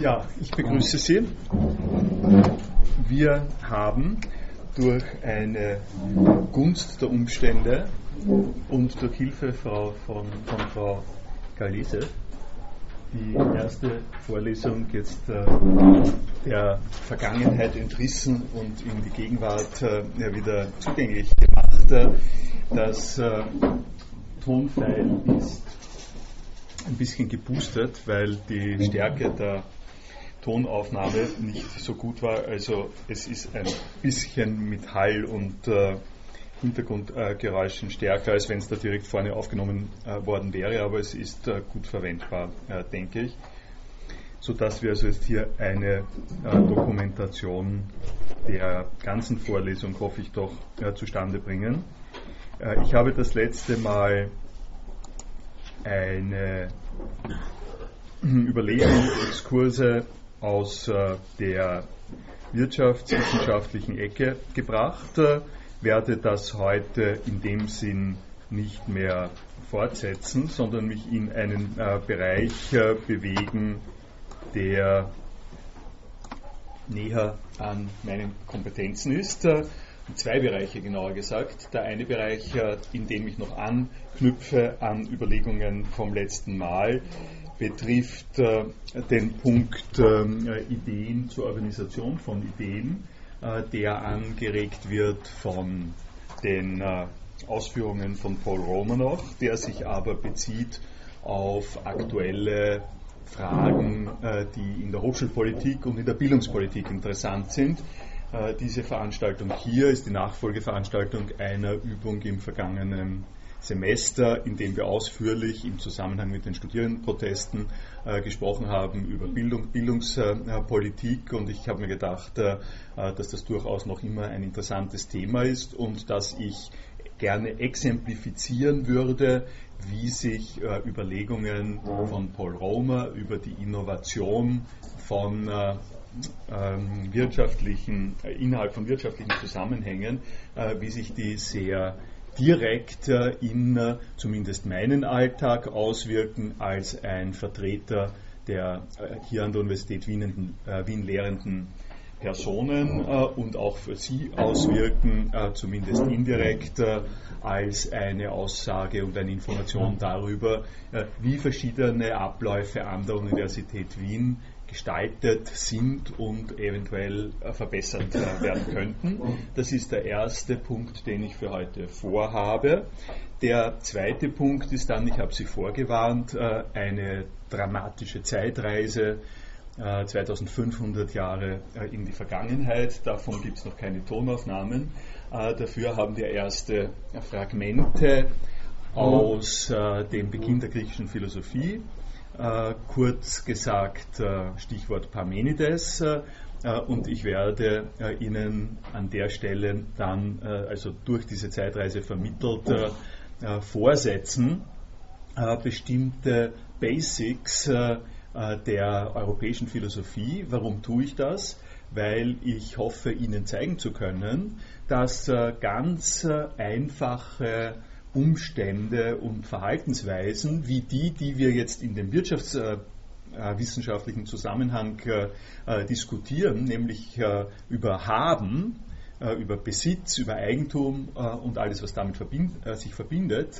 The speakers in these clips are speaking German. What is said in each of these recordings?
Ja, ich begrüße Sie. Wir haben durch eine Gunst der Umstände und durch Hilfe Frau, von, von Frau Galise die erste Vorlesung jetzt äh, der Vergangenheit entrissen und in die Gegenwart äh, wieder zugänglich gemacht. Äh, das äh, Tonfile ist ein bisschen geboostert, weil die Stärke der Tonaufnahme nicht so gut war. Also es ist ein bisschen mit Hall und äh, Hintergrundgeräuschen stärker, als wenn es da direkt vorne aufgenommen äh, worden wäre, aber es ist äh, gut verwendbar, äh, denke ich. Sodass wir also jetzt hier eine äh, Dokumentation der ganzen Vorlesung, hoffe ich doch, äh, zustande bringen. Ich habe das letzte Mal eine Überlegung, Exkurse aus der wirtschaftswissenschaftlichen Ecke gebracht werde das heute in dem Sinn nicht mehr fortsetzen, sondern mich in einen äh, Bereich äh, bewegen, der näher an meinen Kompetenzen ist. Äh, zwei Bereiche genauer gesagt. Der eine Bereich, äh, in dem ich noch anknüpfe an Überlegungen vom letzten Mal, betrifft äh, den Punkt ähm, Ideen zur Organisation von Ideen äh, der angeregt wird von den äh, Ausführungen von Paul Romanoff, der sich aber bezieht auf aktuelle Fragen, äh, die in der Hochschulpolitik und in der Bildungspolitik interessant sind. Diese Veranstaltung hier ist die Nachfolgeveranstaltung einer Übung im vergangenen Semester, in dem wir ausführlich im Zusammenhang mit den Studierendenprotesten äh, gesprochen haben über Bildung, Bildungspolitik. Und ich habe mir gedacht, äh, dass das durchaus noch immer ein interessantes Thema ist und dass ich gerne exemplifizieren würde, wie sich äh, Überlegungen von Paul Romer über die Innovation von äh, ähm, wirtschaftlichen, äh, innerhalb von wirtschaftlichen Zusammenhängen, äh, wie sich die sehr direkt in äh, zumindest meinen Alltag auswirken als ein Vertreter der äh, hier an der Universität Wien, äh, Wien lehrenden Personen und auch für sie auswirken, zumindest indirekt, als eine Aussage und eine Information darüber, wie verschiedene Abläufe an der Universität Wien gestaltet sind und eventuell äh, verbessert äh, werden könnten. Das ist der erste Punkt, den ich für heute vorhabe. Der zweite Punkt ist dann, ich habe Sie vorgewarnt, äh, eine dramatische Zeitreise 2500 Jahre in die Vergangenheit. Davon gibt es noch keine Tonaufnahmen. Dafür haben wir erste Fragmente aus dem Beginn der griechischen Philosophie kurz gesagt, äh, Stichwort Parmenides. Äh, und ich werde Ihnen an der Stelle dann, also durch diese Zeitreise vermittelt, vorsetzen, bestimmte Basics der europäischen Philosophie. Warum tue ich das? Weil ich hoffe, Ihnen zeigen zu können, dass ganz einfache Umstände und Verhaltensweisen wie die, die wir jetzt in dem wirtschaftswissenschaftlichen Zusammenhang äh, äh, diskutieren, nämlich äh, über Haben, über Besitz, über Eigentum und alles, was damit verbind, sich verbindet,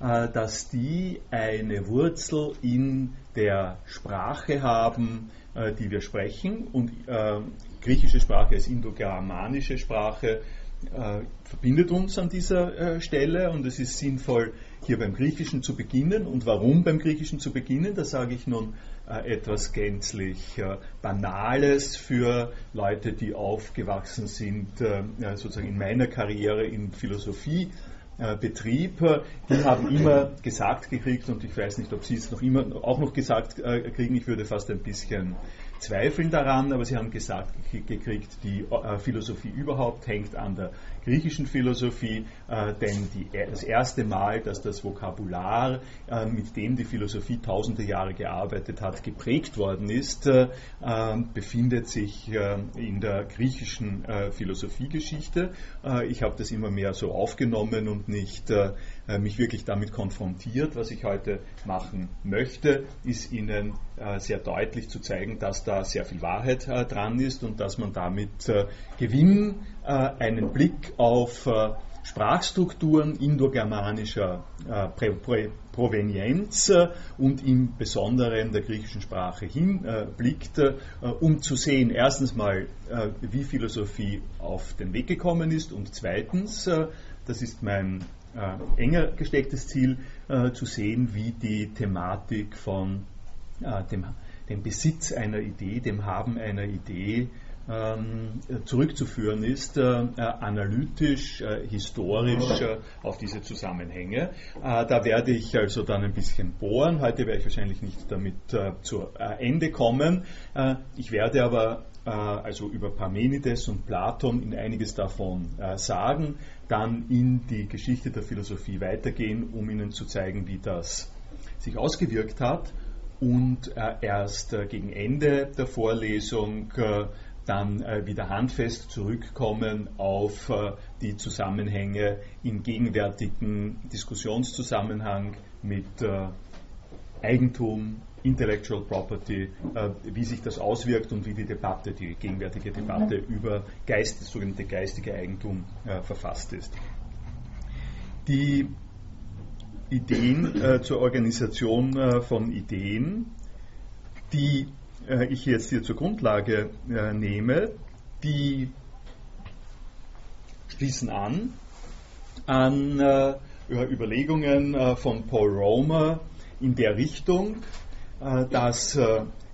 dass die eine Wurzel in der Sprache haben, die wir sprechen. Und griechische Sprache als indogermanische Sprache äh, verbindet uns an dieser äh, Stelle und es ist sinnvoll, hier beim Griechischen zu beginnen. Und warum beim Griechischen zu beginnen? Da sage ich nun äh, etwas gänzlich äh, Banales für Leute, die aufgewachsen sind, äh, sozusagen in meiner Karriere in Philosophie. Betrieb, die haben immer gesagt gekriegt, und ich weiß nicht, ob Sie es noch immer auch noch gesagt kriegen, ich würde fast ein bisschen zweifeln daran, aber sie haben gesagt gekriegt, die äh, Philosophie überhaupt hängt an der griechischen Philosophie, äh, denn die, das erste Mal, dass das Vokabular, äh, mit dem die Philosophie tausende Jahre gearbeitet hat, geprägt worden ist, befindet sich in der griechischen Philosophiegeschichte. ich habe das immer mehr so aufgenommen und und nicht mich wirklich damit konfrontiert. Was ich heute machen möchte, ist Ihnen sehr deutlich zu zeigen, dass da sehr viel Wahrheit dran ist und dass man damit Gewinn einen Blick auf Sprachstrukturen indogermanischer äh, Provenienz äh, und im Besonderen der griechischen Sprache hinblickt, äh, um zu sehen, erstens mal, äh, wie Philosophie auf den Weg gekommen ist und zweitens, äh, das ist mein äh, enger gestecktes Ziel, zu sehen, wie die Thematik von dem, Besitz einer Idee, dem Haben einer Idee, zurückzuführen ist, äh, äh, analytisch, äh, historisch auf diese Zusammenhänge. Da werde ich also dann ein bisschen bohren. Heute werde ich wahrscheinlich nicht damit zu Ende kommen. Ich werde aber also über Parmenides und Platon in einiges davon sagen, dann in die Geschichte der Philosophie weitergehen, um Ihnen zu zeigen, wie das sich ausgewirkt hat und erst gegen Ende der Vorlesung dann äh, wieder handfest zurückkommen auf äh, die Zusammenhänge im gegenwärtigen Diskussionszusammenhang mit äh, Eigentum, Intellectual Property, wie sich das auswirkt und wie die Debatte, die gegenwärtige Debatte über Geist, das sogenannte geistige Eigentum verfasst ist. Die Ideen zur Organisation von Ideen, die äh, ich jetzt hier zur Grundlage äh, nehme, die schließen an an äh, Überlegungen von Paul Romer in der Richtung, dass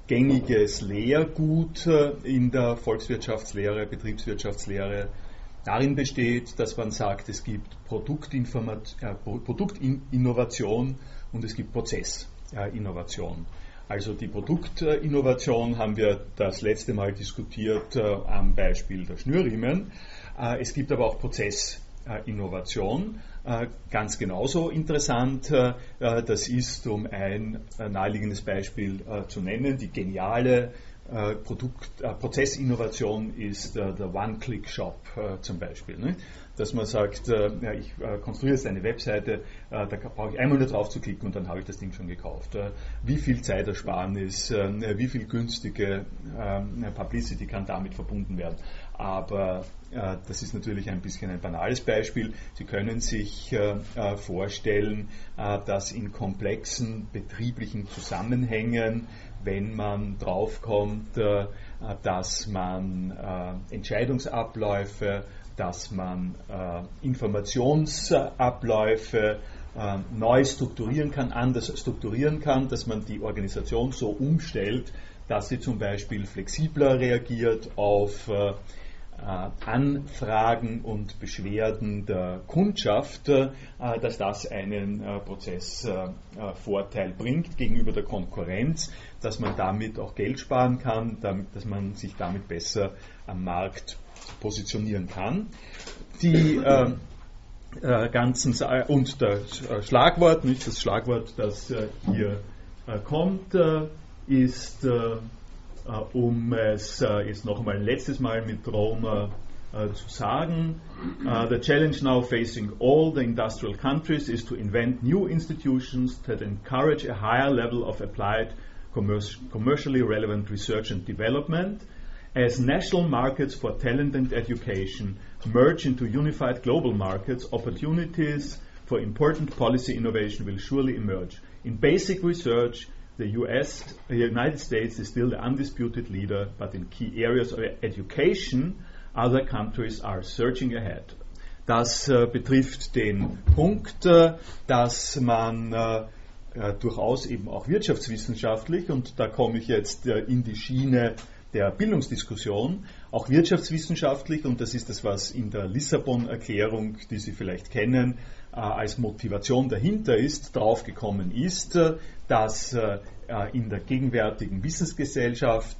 gängiges Lehrgut in der Volkswirtschaftslehre, Betriebswirtschaftslehre darin besteht, dass man sagt, es gibt Produktinnovation und es gibt Prozessinnovation. Also die Produktinnovation haben wir das letzte Mal diskutiert äh, am Beispiel der Schnürriemen. Äh, es gibt aber auch Prozessinnovation. Äh, ganz genauso interessant, äh, äh, das ist, um ein äh, naheliegendes Beispiel zu nennen, die geniale Produkt, Prozessinnovation ist der One-Click-Shop zum Beispiel. Ne? Dass man sagt, äh, ja, ich äh, konstruiere jetzt eine Webseite, äh, da brauche ich einmal nur drauf zu klicken und dann habe ich das Ding schon gekauft. Wie viel Zeitersparnis, äh, wie viel günstige äh, Publicity kann damit verbunden werden. Aber das ist natürlich ein bisschen ein banales Beispiel. Sie können sich vorstellen, dass in komplexen betrieblichen Zusammenhängen wenn man draufkommt, dass man Entscheidungsabläufe dass man äh, Informationsabläufe äh, neu strukturieren kann, anders strukturieren kann, dass man die Organisation so umstellt, dass sie zum Beispiel flexibler reagiert auf äh, äh Anfragen und Beschwerden der Kundschaft, äh, dass das einen äh, Prozessvorteil bringt gegenüber der Konkurrenz, dass man damit auch Geld sparen kann, dass man sich damit besser am Markt positionieren kann. Die äh, äh, ganzen und das äh, Schlagwort, nicht das Schlagwort, das äh, hier äh, kommt, äh, ist, um es jetzt noch einmal ein letztes Mal mit Roma zu sagen, the challenge now facing all the industrial countries is to invent new institutions that encourage a higher level of applied commercially relevant research and development As national markets for talent and education merge into unified global markets, opportunities for important policy innovation will surely emerge. In basic research, the US, the United States is still the undisputed leader, but in key areas of education, other countries are surging ahead. Das äh, betrifft den Punkt, äh, dass man äh, äh durchaus eben auch wirtschaftswissenschaftlich, und da komme ich jetzt äh, in die Schiene der Bildungsdiskussion, auch wirtschaftswissenschaftlich, und das ist das, was in der Lissabon-Erklärung, die Sie vielleicht kennen, äh, als Motivation dahinter ist, draufgekommen ist, äh, dass äh, in der gegenwärtigen Wissensgesellschaft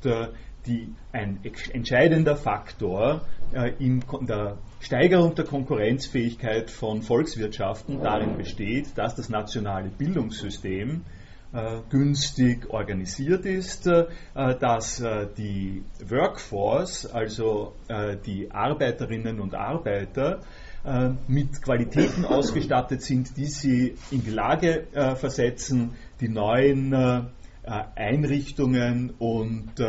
die, ein entscheidender Faktor in der Steigerung der Konkurrenzfähigkeit von Volkswirtschaften darin besteht, dass das nationale Bildungssystem günstig organisiert ist, äh, dass äh, die Workforce, also die Arbeiterinnen und Arbeiter, mit Qualitäten ausgestattet sind, die sie in die Lage versetzen, die neuen Einrichtungen und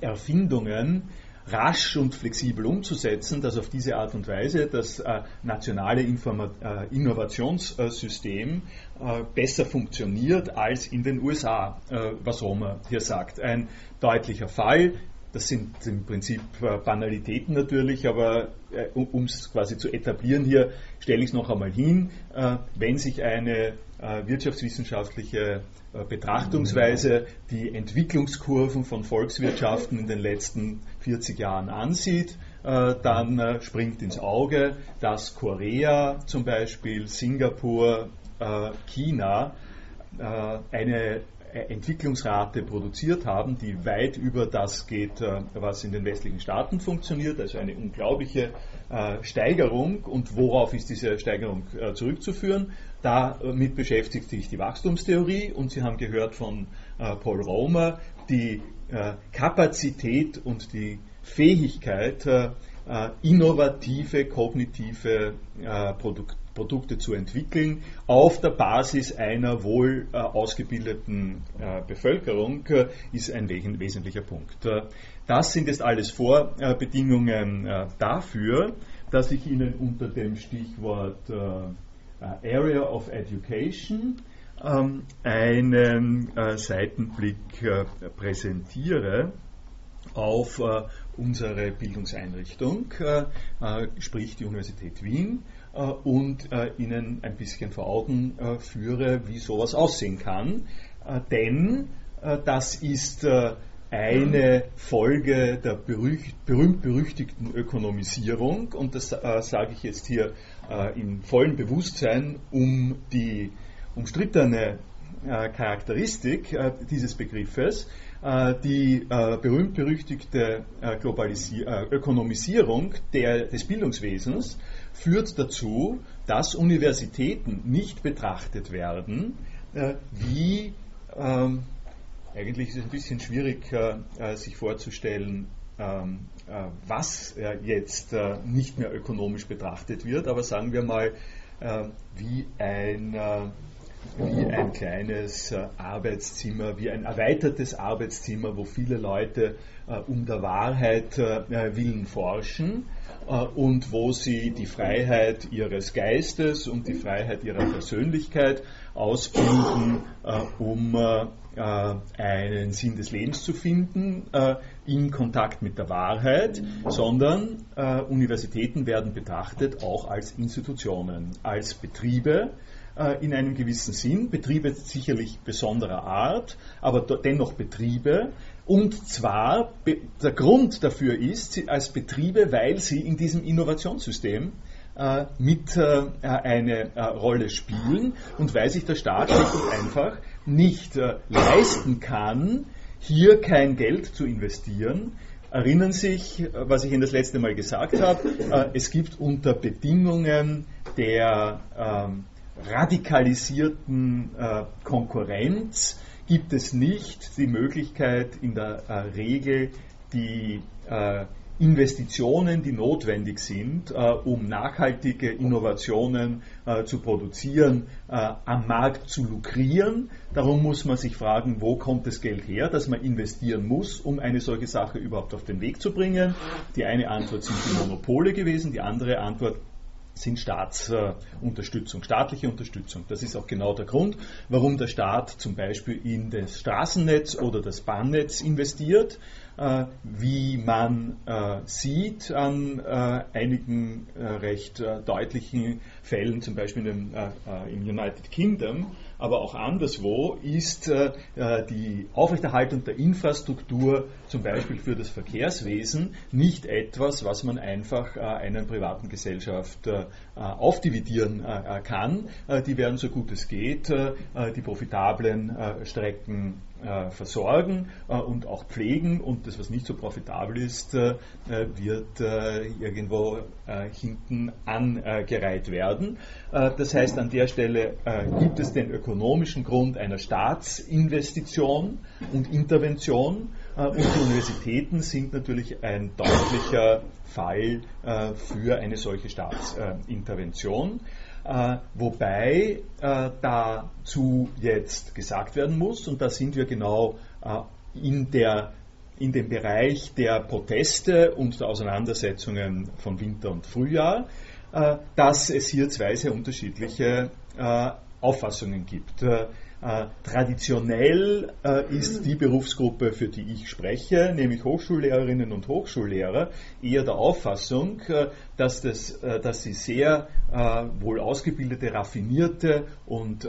Erfindungen rasch und flexibel umzusetzen, dass auf diese Art und Weise das äh, nationale Informa äh, Innovationssystem äh, besser funktioniert als in den USA, was Roma hier sagt. Ein deutlicher Fall. Das sind im Prinzip äh, Banalitäten natürlich, aber äh, um es quasi zu etablieren hier, stelle ich es noch einmal hin. wenn sich eine wirtschaftswissenschaftliche äh, Betrachtungsweise die Entwicklungskurven von Volkswirtschaften in den letzten 40 Jahren ansieht, äh, dann äh, springt ins Auge, dass Korea zum Beispiel, Singapur, China eine Entwicklungsrate produziert haben, die weit über das geht, was in den westlichen Staaten funktioniert, also eine unglaubliche Steigerung. Und worauf ist diese Steigerung zurückzuführen? Damit beschäftigt sich die Wachstumstheorie und Sie haben gehört von äh, Paul Romer, die äh, Kapazität und die Fähigkeit, äh, äh innovative, kognitive äh, Produk Produkte zu entwickeln, auf der Basis einer wohl äh, ausgebildeten Bevölkerung, ist ein wesentlicher Punkt. das sind jetzt alles Vorbedingungen dafür, dass ich Ihnen unter dem Stichwort äh, Area of Education ähm, einen äh, Seitenblick äh, präsentiere auf unsere Bildungseinrichtung, sprich die Universität Wien, und Ihnen ein bisschen vor Augen führe, wie sowas aussehen kann. denn das ist eine Folge der berühmt-berüchtigten Ökonomisierung, und das sage ich jetzt hier äh, im vollen Bewusstsein um die umstrittene äh, Charakteristik äh, dieses Begriffes, äh, die äh, berühmt-berüchtigte äh, Ökonomisierung der, des Bildungswesens führt dazu, dass Universitäten nicht betrachtet werden wie, ähm, eigentlich ist es ein bisschen schwierig sich vorzustellen, ähm, äh, was äh, jetzt äh, nicht mehr ökonomisch betrachtet wird, aber sagen wir mal wie ein, wie ein kleines Arbeitszimmer, wie ein erweitertes Arbeitszimmer, wo viele Leute um der Wahrheit willen forschen und wo sie die Freiheit ihres Geistes und die Freiheit ihrer Persönlichkeit ausbilden, um äh, einen Sinn des Lebens zu finden äh, in Kontakt mit der Wahrheit, sondern äh, Universitäten werden betrachtet auch als Institutionen, als Betriebe in einem gewissen Sinn, Betriebe sicherlich besonderer Art, aber dennoch Betriebe. Und zwar der Grund dafür ist, als Betriebe, weil sie in diesem Innovationssystem äh, mit äh, eine äh, Rolle spielen und weil sich der Staat einfach nicht leisten kann, hier kein Geld zu investieren, erinnern sich, was ich Ihnen das letzte Mal gesagt habe, es gibt unter Bedingungen der radikalisierten Konkurrenz, gibt es nicht die Möglichkeit in der Regel die Investitionen, die notwendig sind, äh, um nachhaltige Innovationen äh, zu produzieren, äh, am Markt zu lukrieren. Darum muss man sich fragen, wo kommt das Geld her, das man investieren muss, um eine solche Sache überhaupt auf den Weg zu bringen. Die eine Antwort sind die Monopole gewesen, die andere Antwort sind Staatsunterstützung, staatliche Unterstützung. Das ist auch genau der Grund, warum der Staat zum Beispiel in das Straßennetz oder das Bahnnetz investiert. Äh, wie man äh, sieht an äh, einigen recht deutlichen Fällen, zum Beispiel im, im United Kingdom, aber auch anderswo, ist die Aufrechterhaltung der Infrastruktur, zum Beispiel für das Verkehrswesen, nicht etwas, was man einfach einer privaten Gesellschaft aufdividieren kann. Die werden so gut es geht, die profitablen Strecken äh, versorgen äh, und auch pflegen und das, was nicht so profitabel ist, äh, wird irgendwo hinten angereiht werden. das heißt, an der Stelle gibt es den ökonomischen Grund einer Staatsinvestition und Intervention und die Universitäten sind natürlich ein deutlicher Fall für eine solche Staatsintervention. Wobei dazu jetzt gesagt werden muss, und da sind wir genau in der in dem Bereich der Proteste und der Auseinandersetzungen von Winter und Frühjahr, äh, dass es hier zwei sehr unterschiedliche äh, Auffassungen gibt. Äh, traditionell ist die Berufsgruppe, für die ich spreche, nämlich Hochschullehrerinnen und Hochschullehrer, eher der Auffassung, dass, das, dass sie sehr wohl ausgebildete, raffinierte und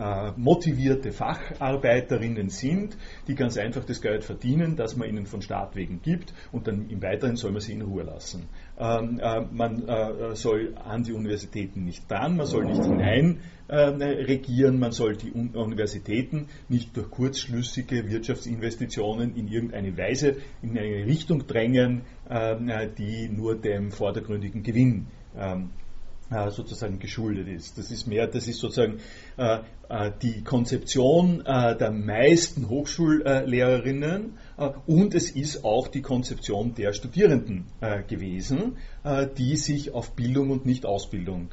äh, motivierte Facharbeiterinnen sind, die ganz einfach das Geld verdienen, das man ihnen von Staat wegen gibt und dann im Weiteren soll man sie in Ruhe lassen. Ähm, äh, man äh, soll an die Universitäten nicht dran, man soll nicht hinein äh, regieren, man soll die Un Universitäten nicht durch kurzschlüssige Wirtschaftsinvestitionen in irgendeine Weise in eine Richtung drängen, äh, die nur dem vordergründigen Gewinn ähm, äh, sozusagen geschuldet ist. Das ist mehr, das ist sozusagen äh, äh die Konzeption äh, der meisten Hochschullehrerinnen äh, und es ist auch die Konzeption der Studierenden äh, gewesen, die sich auf Bildung und nicht Ausbildung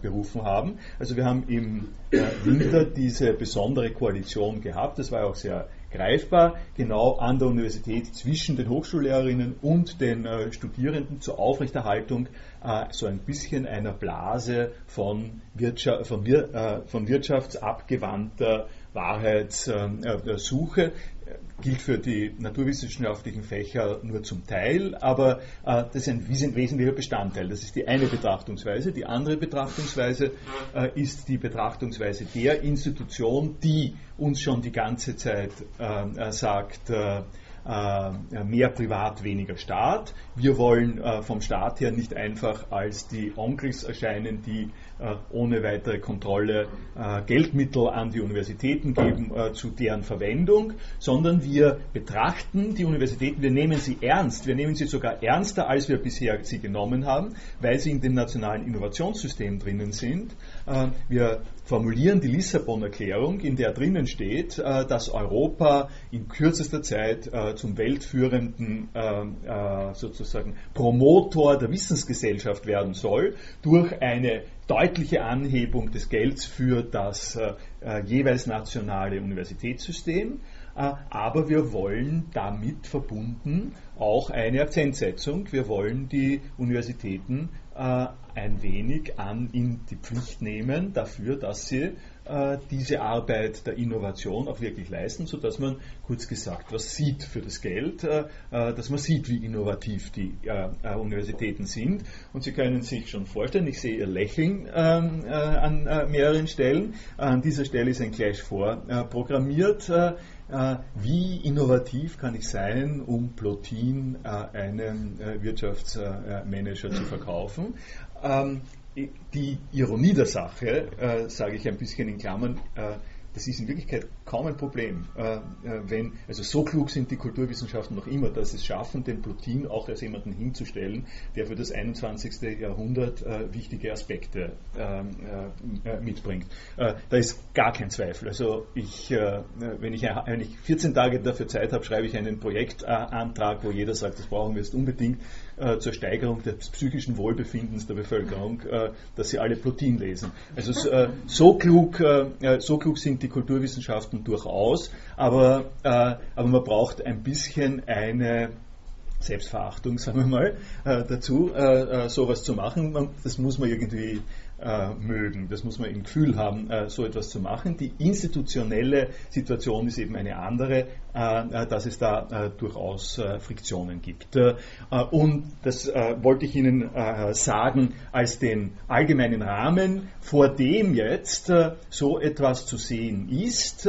berufen haben. Also wir haben im Winter diese besondere Koalition gehabt, das war auch sehr greifbar, genau an der Universität zwischen den Hochschullehrerinnen und den äh, Studierenden zur Aufrechterhaltung äh, so ein bisschen einer Blase von, Wirtschaft, von, Wir, äh, von wirtschaftsabgewandter Wahrheitssuche gilt für die naturwissenschaftlichen Fächer nur zum Teil, aber äh, das ist ein wesentlicher Bestandteil. Das ist die eine Betrachtungsweise. Die andere Betrachtungsweise äh, ist die Betrachtungsweise der Institution, die uns schon die ganze Zeit äh, sagt, äh, äh, mehr Privat, weniger Staat. Wir wollen äh, vom Staat her nicht einfach als die Onkels erscheinen, die äh, ohne weitere Kontrolle Geldmittel an die Universitäten geben zu deren Verwendung, sondern wir betrachten die Universitäten, wir nehmen sie ernst, wir nehmen sie sogar ernster, als wir bisher sie genommen haben, weil sie in dem nationalen Innovationssystem drinnen sind. Wir formulieren die Lissabon-Erklärung, in der drinnen steht, dass Europa in kürzester Zeit zum weltführenden äh, äh, sozusagen Promotor der Wissensgesellschaft werden soll, durch eine deutliche Anhebung des Gelds für das äh, äh jeweils nationale Universitätssystem. Aber wir wollen damit verbunden auch eine Akzentsetzung. Wir wollen die Universitäten ein wenig an in die Pflicht nehmen dafür, dass sie diese Arbeit der Innovation auch wirklich leisten, sodass man kurz gesagt was sieht für das Geld, äh, äh, dass man sieht, wie innovativ die Universitäten sind. Und Sie können sich schon vorstellen, ich sehe Ihr Lächeln ähm, an mehreren Stellen. An dieser Stelle ist ein Clash vorprogrammiert. Wie innovativ kann ich sein, um Plotin einem Wirtschaftsmanager zu verkaufen? Die Ironie der Sache, äh, sage ich ein bisschen in Klammern, äh, das ist in Wirklichkeit kaum ein Problem. Äh, äh, wenn, also so klug sind die Kulturwissenschaften noch immer, dass es schaffen, den Plutin auch als jemanden hinzustellen, der für das 21. Jahrhundert äh, wichtige Aspekte ähm, äh, mitbringt. da ist gar kein Zweifel. Also ich, wenn, ich, wenn ich 14 Tage dafür Zeit habe, schreibe ich einen Projektantrag, wo jeder sagt, das brauchen wir jetzt unbedingt äh, zur Steigerung des psychischen Wohlbefindens der Bevölkerung, äh, dass sie alle Plutin lesen. Also äh, so, klug, äh, so klug sind die Kulturwissenschaften durchaus, aber, äh, aber man braucht ein bisschen eine Selbstverachtung, sagen wir mal, äh, dazu, sowas zu machen. Das muss man irgendwie äh, mögen. Das muss man im Gefühl haben, äh, so etwas zu machen. Die institutionelle Situation ist eben eine andere, äh, äh dass es da äh, durchaus äh, Friktionen gibt. und das wollte ich Ihnen sagen als den allgemeinen Rahmen, vor dem jetzt so etwas zu sehen ist,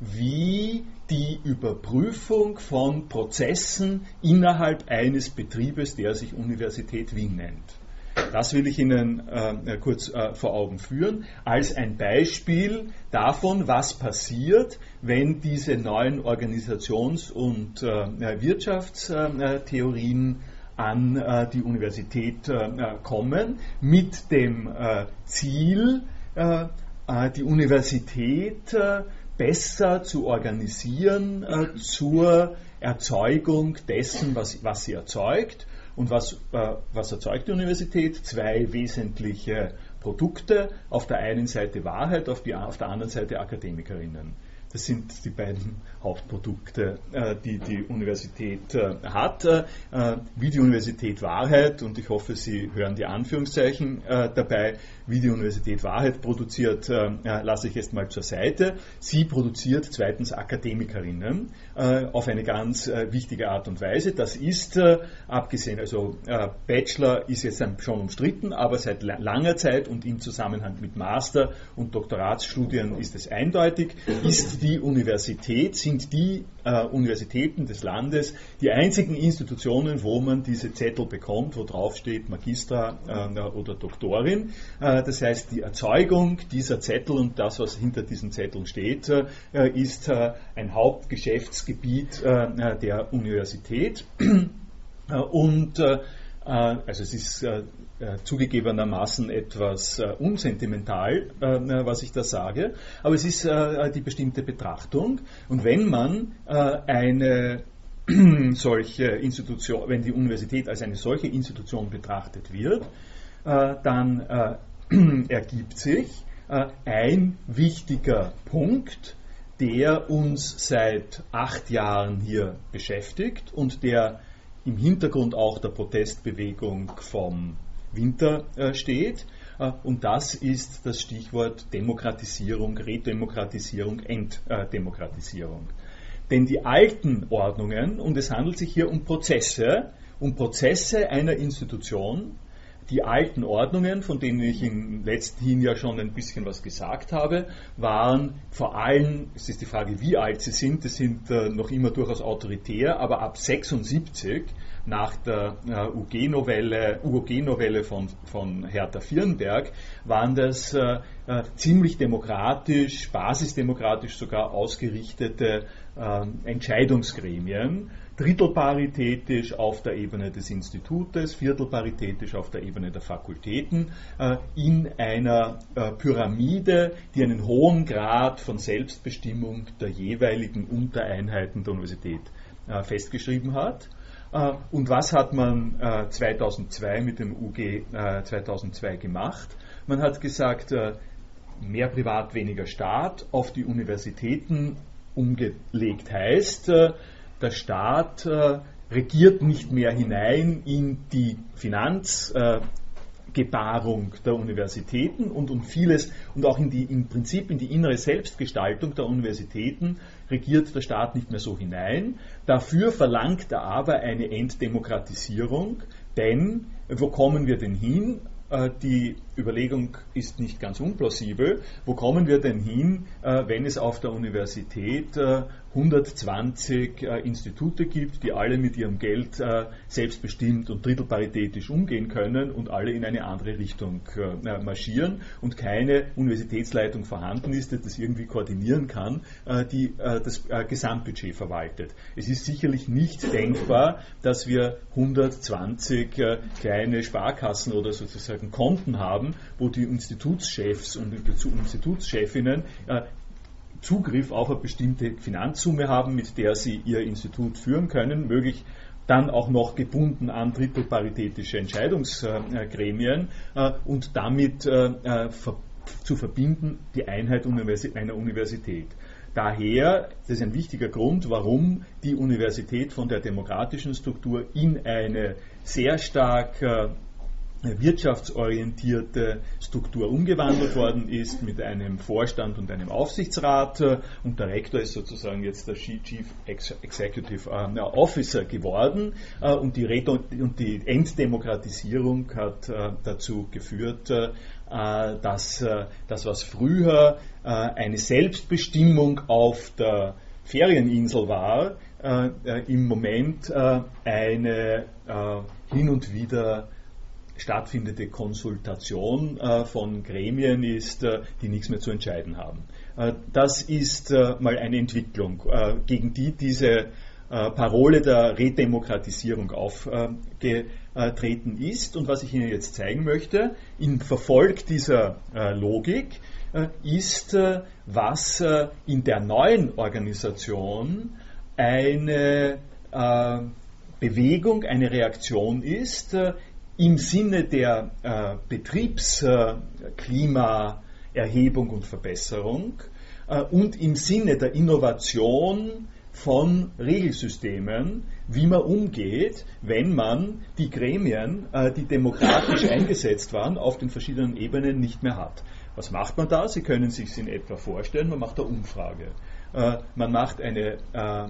wie die Überprüfung von Prozessen innerhalb eines Betriebes, der sich Universität Wien nennt. Das will ich Ihnen äh, kurz äh, vor Augen führen, als ein Beispiel davon, was passiert, wenn diese neuen Organisations- und äh, Wirtschaftstheorien an äh, die Universität äh, kommen, mit dem äh, Ziel, die Universität besser zu organisieren zur Erzeugung dessen, was, was sie erzeugt. Und was, äh, was erzeugt die Universität? Zwei wesentliche Produkte. Auf der einen Seite Wahrheit, auf, die, auf der anderen Seite Akademikerinnen. Das sind die beiden Hauptprodukte, äh, die die Universität äh, hat. Äh, wie die Universität Wahrheit, und ich hoffe, Sie hören die Anführungszeichen dabei, wie die Universität Wahrheit produziert, lasse ich jetzt mal zur Seite. Sie produziert zweitens Akademikerinnen auf eine ganz wichtige Art und Weise. Das ist, abgesehen, also Bachelor ist jetzt schon umstritten, aber seit langer Zeit und im Zusammenhang mit Master- und Doktoratsstudien ist es eindeutig, ist die Universität, sind die äh, Universitäten des Landes die einzigen Institutionen, wo man diese Zettel bekommt, wo drauf steht Magistra äh, oder Doktorin. Äh, das heißt, die Erzeugung dieser Zettel und das, was hinter diesen Zetteln steht, äh, ist äh, ein Hauptgeschäftsgebiet äh, der Universität. und also es ist äh, zugegebenermaßen etwas äh, unsentimental, äh, was ich da sage, aber es ist äh, die bestimmte Betrachtung. Und wenn man äh, eine solche Institution, wenn die Universität als eine solche Institution betrachtet wird, äh, dann ergibt sich ein wichtiger Punkt, der uns seit acht Jahren hier beschäftigt und der im Hintergrund auch der Protestbewegung vom Winter äh, steht. Äh, und das ist das Stichwort Demokratisierung, Redemokratisierung, Enddemokratisierung. Denn die alten Ordnungen, und es handelt sich hier um Prozesse, um Prozesse einer Institution, die alten Ordnungen, von denen ich im letzten Hin ja schon ein bisschen was gesagt habe, waren vor allem, es ist die Frage, wie alt sie sind, das sind äh, noch immer durchaus autoritär, aber ab 76 nach der äh, UG-Novelle UG von, von Hertha Vierenberg waren das äh, äh, ziemlich demokratisch, basisdemokratisch sogar ausgerichtete äh, Entscheidungsgremien, drittelparitätisch auf der Ebene des Institutes, viertelparitätisch auf der Ebene der Fakultäten, äh, in einer äh, Pyramide, die einen hohen Grad von Selbstbestimmung der jeweiligen Untereinheiten der Universität festgeschrieben hat. Äh, und was hat man 2002 äh, mit dem UG 2002 äh, gemacht? Man hat gesagt, mehr Privat, weniger Staat auf die Universitäten umgelegt heißt, der Staat regiert nicht mehr hinein in die Finanz, Gebarung der Universitäten und um vieles und auch in die, im Prinzip in die innere Selbstgestaltung der Universitäten regiert der Staat nicht mehr so hinein. Dafür verlangt er aber eine Enddemokratisierung, denn wo kommen wir denn hin? Äh, die Überlegung ist nicht ganz unplausibel. Wo kommen wir denn hin, äh, wenn es auf der Universität 120 äh, Institute gibt, die alle mit ihrem Geld selbstbestimmt und drittelparitätisch umgehen können und alle in eine andere Richtung marschieren und keine Universitätsleitung vorhanden ist, die das irgendwie koordinieren kann, die das Gesamtbudget verwaltet. Es ist sicherlich nicht denkbar, dass wir 120 kleine Sparkassen oder sozusagen Konten haben, wo die Institutschefs und Institutschefinnen äh, Zugriff auf eine bestimmte Finanzsumme haben, mit der sie ihr Institut führen können, möglich dann auch noch gebunden an drittelparitätische Entscheidungsgremien äh, und damit äh, zu verbinden die Einheit einer Universität. Daher, das ist ein wichtiger Grund, warum die Universität von der demokratischen Struktur in eine sehr stark wirtschaftsorientierte Struktur umgewandelt worden ist mit einem Vorstand und einem Aufsichtsrat. Und der Rektor ist sozusagen jetzt der Chief Executive äh, Officer geworden. Äh, und die, und die Enddemokratisierung hat äh, dazu geführt, dass das, was früher eine Selbstbestimmung auf der Ferieninsel war, im Moment eine hin und wieder stattfindende Konsultation äh, von Gremien ist, äh, die nichts mehr zu entscheiden haben. Äh, das ist mal eine Entwicklung, gegen die diese Parole der Redemokratisierung aufgetreten ist. Und was ich Ihnen jetzt zeigen möchte, im Verfolg dieser Logik ist, was in der neuen Organisation eine Bewegung, eine Reaktion ist im Sinne der Betriebsklimaerhebung und Verbesserung und im Sinne der Innovation von Regelsystemen, wie man umgeht, wenn man die Gremien, äh, die demokratisch eingesetzt waren, auf den verschiedenen Ebenen nicht mehr hat. Was macht man da? Sie können sich in etwa vorstellen, man macht eine Umfrage. Äh, man macht eine, äh,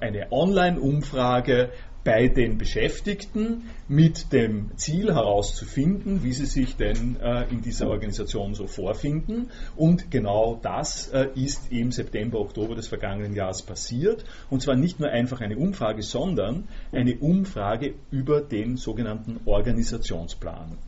eine Online-Umfrage bei den Beschäftigten mit dem Ziel herauszufinden, wie sie sich denn äh, in dieser Organisation so vorfinden. Und genau das äh, ist im September, Oktober des vergangenen Jahres passiert. Und zwar nicht nur einfach eine Umfrage, sondern eine Umfrage über den sogenannten Organisationsplan.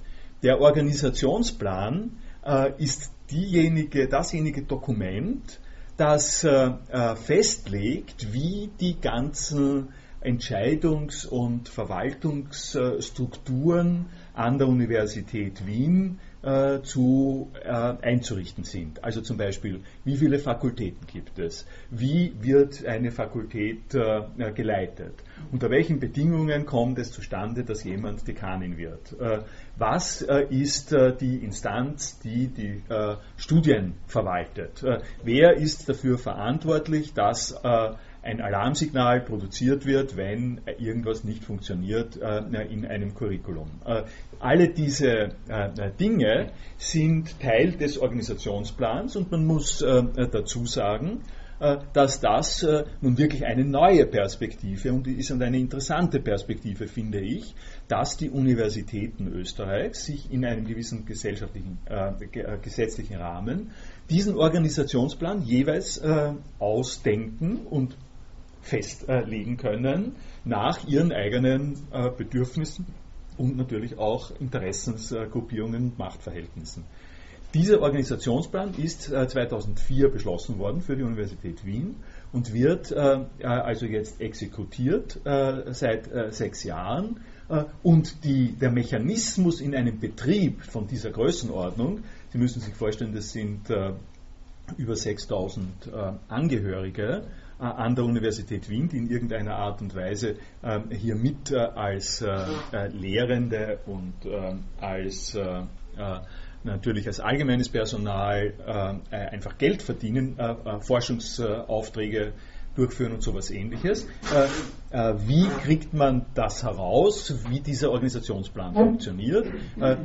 Der Organisationsplan äh, ist diejenige, dasjenige Dokument, das äh, äh, festlegt, wie die ganzen Entscheidungs- und Verwaltungsstrukturen an der Universität Wien äh, zu, äh, einzurichten sind. Also zum Beispiel, wie viele Fakultäten gibt es? Wie wird eine Fakultät äh, geleitet? Unter welchen Bedingungen kommt es zustande, dass jemand Dekanin wird? Äh, was äh, ist äh, die Instanz, die die Studien verwaltet? wer ist dafür verantwortlich, dass ein Alarmsignal produziert wird, wenn irgendwas nicht funktioniert äh, in einem Curriculum. Äh, alle diese äh, Dinge sind Teil des Organisationsplans und man muss dazu sagen, dass das nun wirklich eine neue Perspektive und ist und eine interessante Perspektive, finde ich, dass die Universitäten Österreichs sich in einem gewissen gesellschaftlichen, gesetzlichen Rahmen diesen Organisationsplan jeweils ausdenken und festlegen können nach ihren eigenen äh, Bedürfnissen und natürlich auch Interessensgruppierungen und Machtverhältnissen. Dieser Organisationsplan ist 2004 äh, beschlossen worden für die Universität Wien und wird äh, also jetzt exekutiert seit sechs Jahren. Und die, der Mechanismus in einem Betrieb von dieser Größenordnung, Sie müssen sich vorstellen, das sind über 6000 Angehörige, an der Universität Wien, die in irgendeiner Art und Weise ähm, hier mit äh, als äh, Lehrende und als natürlich als allgemeines Personal einfach Geld verdienen, Forschungsaufträge durchführen und sowas ähnliches. wie kriegt man das heraus, wie dieser Organisationsplan funktioniert?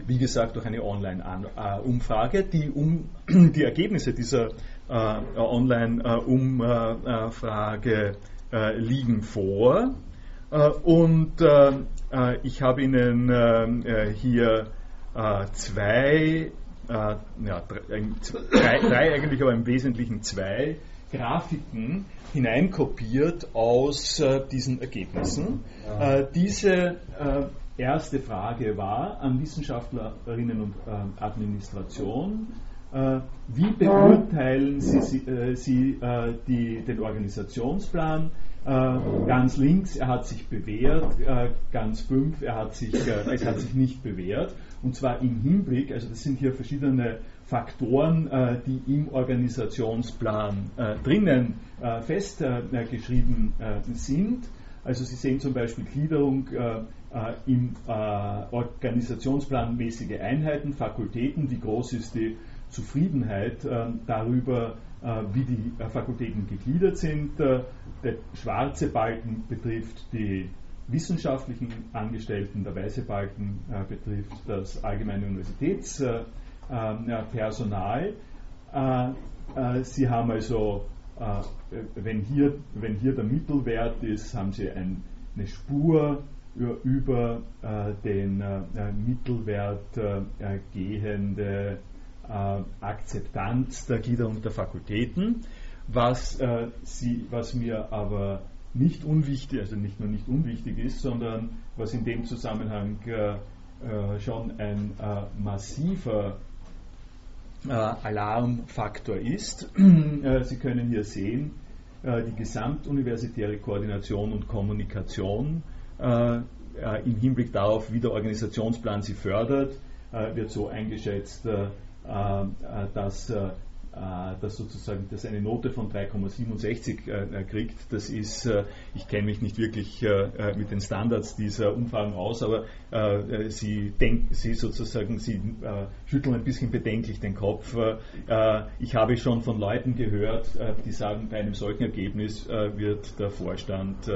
wie gesagt, durch eine Online-Umfrage. Die, um, die Ergebnisse dieser äh, Online-Umfrage äh, liegen vor. Äh, und ich habe Ihnen hier zwei, ja, drei, drei eigentlich, aber im Wesentlichen zwei Grafiken hineinkopiert aus äh, diesen Ergebnissen. Äh, diese äh, erste Frage war an Wissenschaftlerinnen und Administration, äh, wie beurteilen Sie, Sie, äh, äh, die, den Organisationsplan? ganz links, er hat sich bewährt, ganz fünf, er hat sich, es hat sich nicht bewährt. Und zwar im Hinblick, also das sind hier verschiedene Faktoren, die im Organisationsplan drinnen festgeschrieben sind. Also Sie sehen zum Beispiel Gliederung im Organisationsplan mäßige Einheiten, Fakultäten, wie groß ist die Zufriedenheit äh, darüber, äh, wie die äh, Fakultäten gegliedert sind. der schwarze Balken betrifft die wissenschaftlichen Angestellten, der weiße Balken betrifft das allgemeine Universitätspersonal. Sie haben also, wenn hier, wenn hier der Mittelwert ist, haben Sie ein, eine Spur über den Mittelwert gehende Akzeptanz der Gliederung der Fakultäten, was, äh, sie, was mir aber nicht unwichtig, also nicht nur nicht unwichtig ist, sondern was in dem Zusammenhang äh, äh schon ein äh, massiver äh, Alarmfaktor ist. Sie können hier sehen, die gesamtuniversitäre Koordination und Kommunikation im Hinblick darauf, wie der Organisationsplan sie fördert, wird so eingeschätzt, äh, äh, dass äh, äh, das sozusagen das eine Note von 3,67 äh, kriegt. Das ist, äh, ich kenne mich nicht wirklich äh, mit den Standards dieser Umfragen aus, aber sie, denk, sie sozusagen, sie schütteln ein bisschen bedenklich den Kopf. ich habe schon von Leuten gehört, die sagen, bei einem solchen Ergebnis wird der Vorstand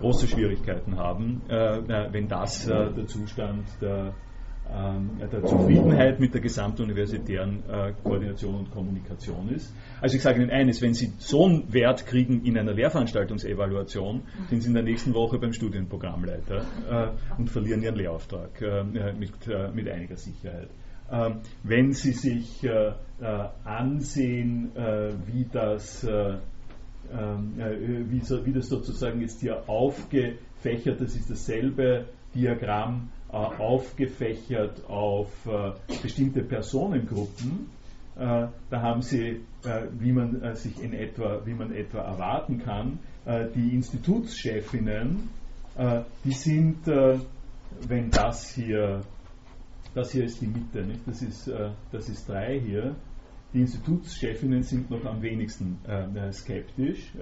große Schwierigkeiten haben, wenn das der Zustand der der Zufriedenheit mit der gesamtuniversitären äh, Koordination und Kommunikation ist. Also ich sage Ihnen eines, wenn Sie so einen Wert kriegen in einer Lehrveranstaltungsevaluation, sind Sie in der nächsten Woche beim Studienprogrammleiter äh, und verlieren Ihren Lehrauftrag äh, mit, mit einiger Sicherheit. Ähm, wenn Sie sich ansehen, wie das ähm, wie, so, wie das sozusagen jetzt hier aufgefächert, das ist dasselbe Diagramm äh, aufgefächert auf äh, bestimmte Personengruppen. Äh, da haben Sie, wie man sich in etwa, wie man etwa erwarten kann, die Institutschefinnen, die sind, wenn das hier, das hier ist die Mitte, nicht? Das, ist, das ist drei hier, die Institutschefinnen sind noch am wenigsten skeptisch.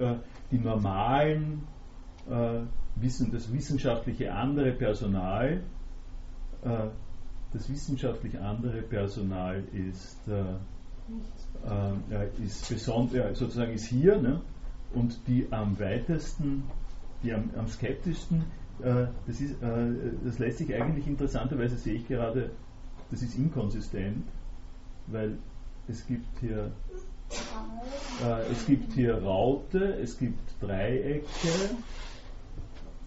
die normalen, das wissenschaftliche andere Personal äh, das wissenschaftlich andere Personal ist, äh, äh, ist besonders, sozusagen ist hier ne? und die am weitesten, die am, am skeptischsten, das, ist, das lässt sich eigentlich interessanterweise sehe ich gerade, das ist inkonsistent, weil es gibt hier es gibt hier Raute, es gibt Dreiecke,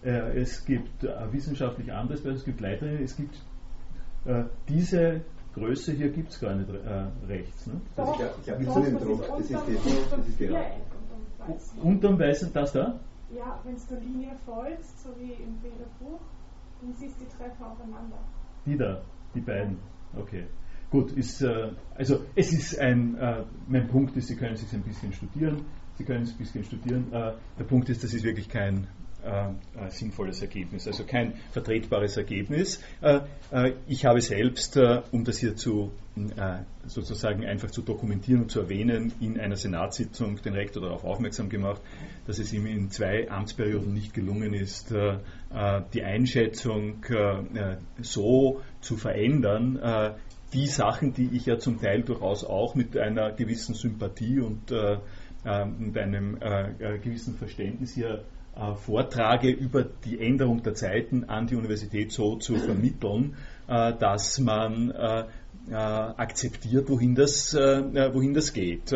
äh, es gibt äh, wissenschaftlich anderes, es gibt Leiterinnen, es gibt äh, diese Größe hier gibt es gar nicht rechts. Ne? Also ich habe hab jetzt den Druck, das ist die, das ist die Unterm Weißen, das da? Ja, wenn du Linie folgst, so wie im Bilderbuch, dann siehst du die Treffer aufeinander. Die da, die beiden, okay. Gut, ist, äh, also es ist ein, äh, mein Punkt ist, Sie können es sich ein bisschen studieren, Sie können es ein bisschen studieren. Äh, der Punkt ist, das ist wirklich kein äh, äh, sinnvolles Ergebnis, also kein vertretbares Ergebnis. Äh, äh, ich habe selbst, äh, um das hier zu äh, sozusagen einfach zu dokumentieren und zu erwähnen, in einer Senatssitzung den Rektor darauf aufmerksam gemacht, dass es ihm in zwei Amtsperioden nicht gelungen ist, die Einschätzung so zu verändern, die Sachen, die ich ja zum Teil durchaus auch mit einer gewissen Sympathie und mit einem gewissen Verständnis hier äh, vortrage, über die Änderung der Zeiten an die Universität so zu vermitteln, äh, dass man äh, akzeptiert, wohin das, wohin das geht.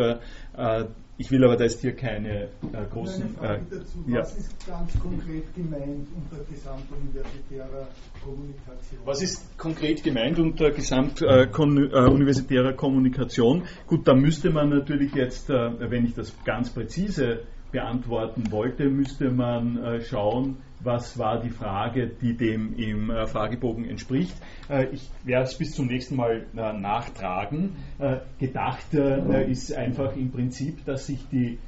Ich will aber da jetzt hier keine äh, großen. Äh, ja. Was ist ganz konkret gemeint unter gesamtuniversitärer Kommunikation? Was ist konkret gemeint unter gesamtuniversitärer äh, Kommunikation? Gut, da müsste man natürlich jetzt, wenn ich das ganz präzise beantworten wollte, müsste man äh, schauen, was war die Frage, die dem im äh, Fragebogen entspricht. Äh, ich werde es bis zum nächsten Mal nachtragen. Gedacht ist einfach im Prinzip, dass sich die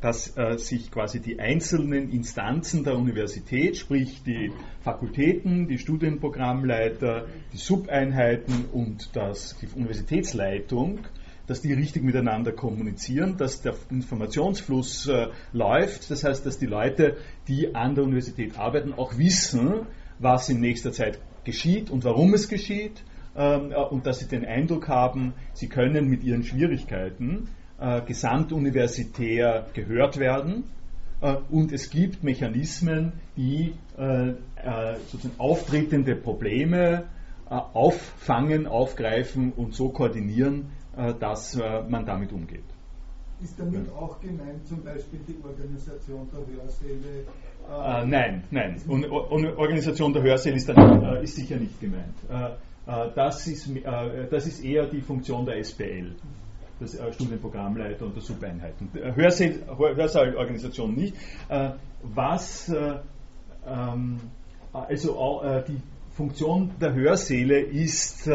dass sich quasi die einzelnen Instanzen der Universität, sprich die Fakultäten, die Studienprogrammleiter, die Subeinheiten und das, die Universitätsleitung dass die richtig miteinander kommunizieren, dass der Informationsfluss äh, läuft. Das heißt, dass die Leute, die an der Universität arbeiten, auch wissen, was in nächster Zeit geschieht und warum es geschieht. Ähm, äh, und dass sie den Eindruck haben, sie können mit ihren Schwierigkeiten äh, gesamtuniversitär gehört werden. Äh, und es gibt Mechanismen, die äh, äh, sozusagen auftretende Probleme auffangen, aufgreifen und so koordinieren, dass äh, man damit umgeht. Ist damit auch gemeint zum Beispiel die Organisation der Hörsäle? Äh, nein, nein. Und, und, Organisation der Hörsäle ist, dann, äh, ist sicher nicht gemeint. Äh, äh das, ist, das ist eher die Funktion der SPL, des Studienprogrammleiter und der Subeinheiten. Hörsaal, Hörsaalorganisation nicht. was ähm, also die Funktion der Hörsäle ist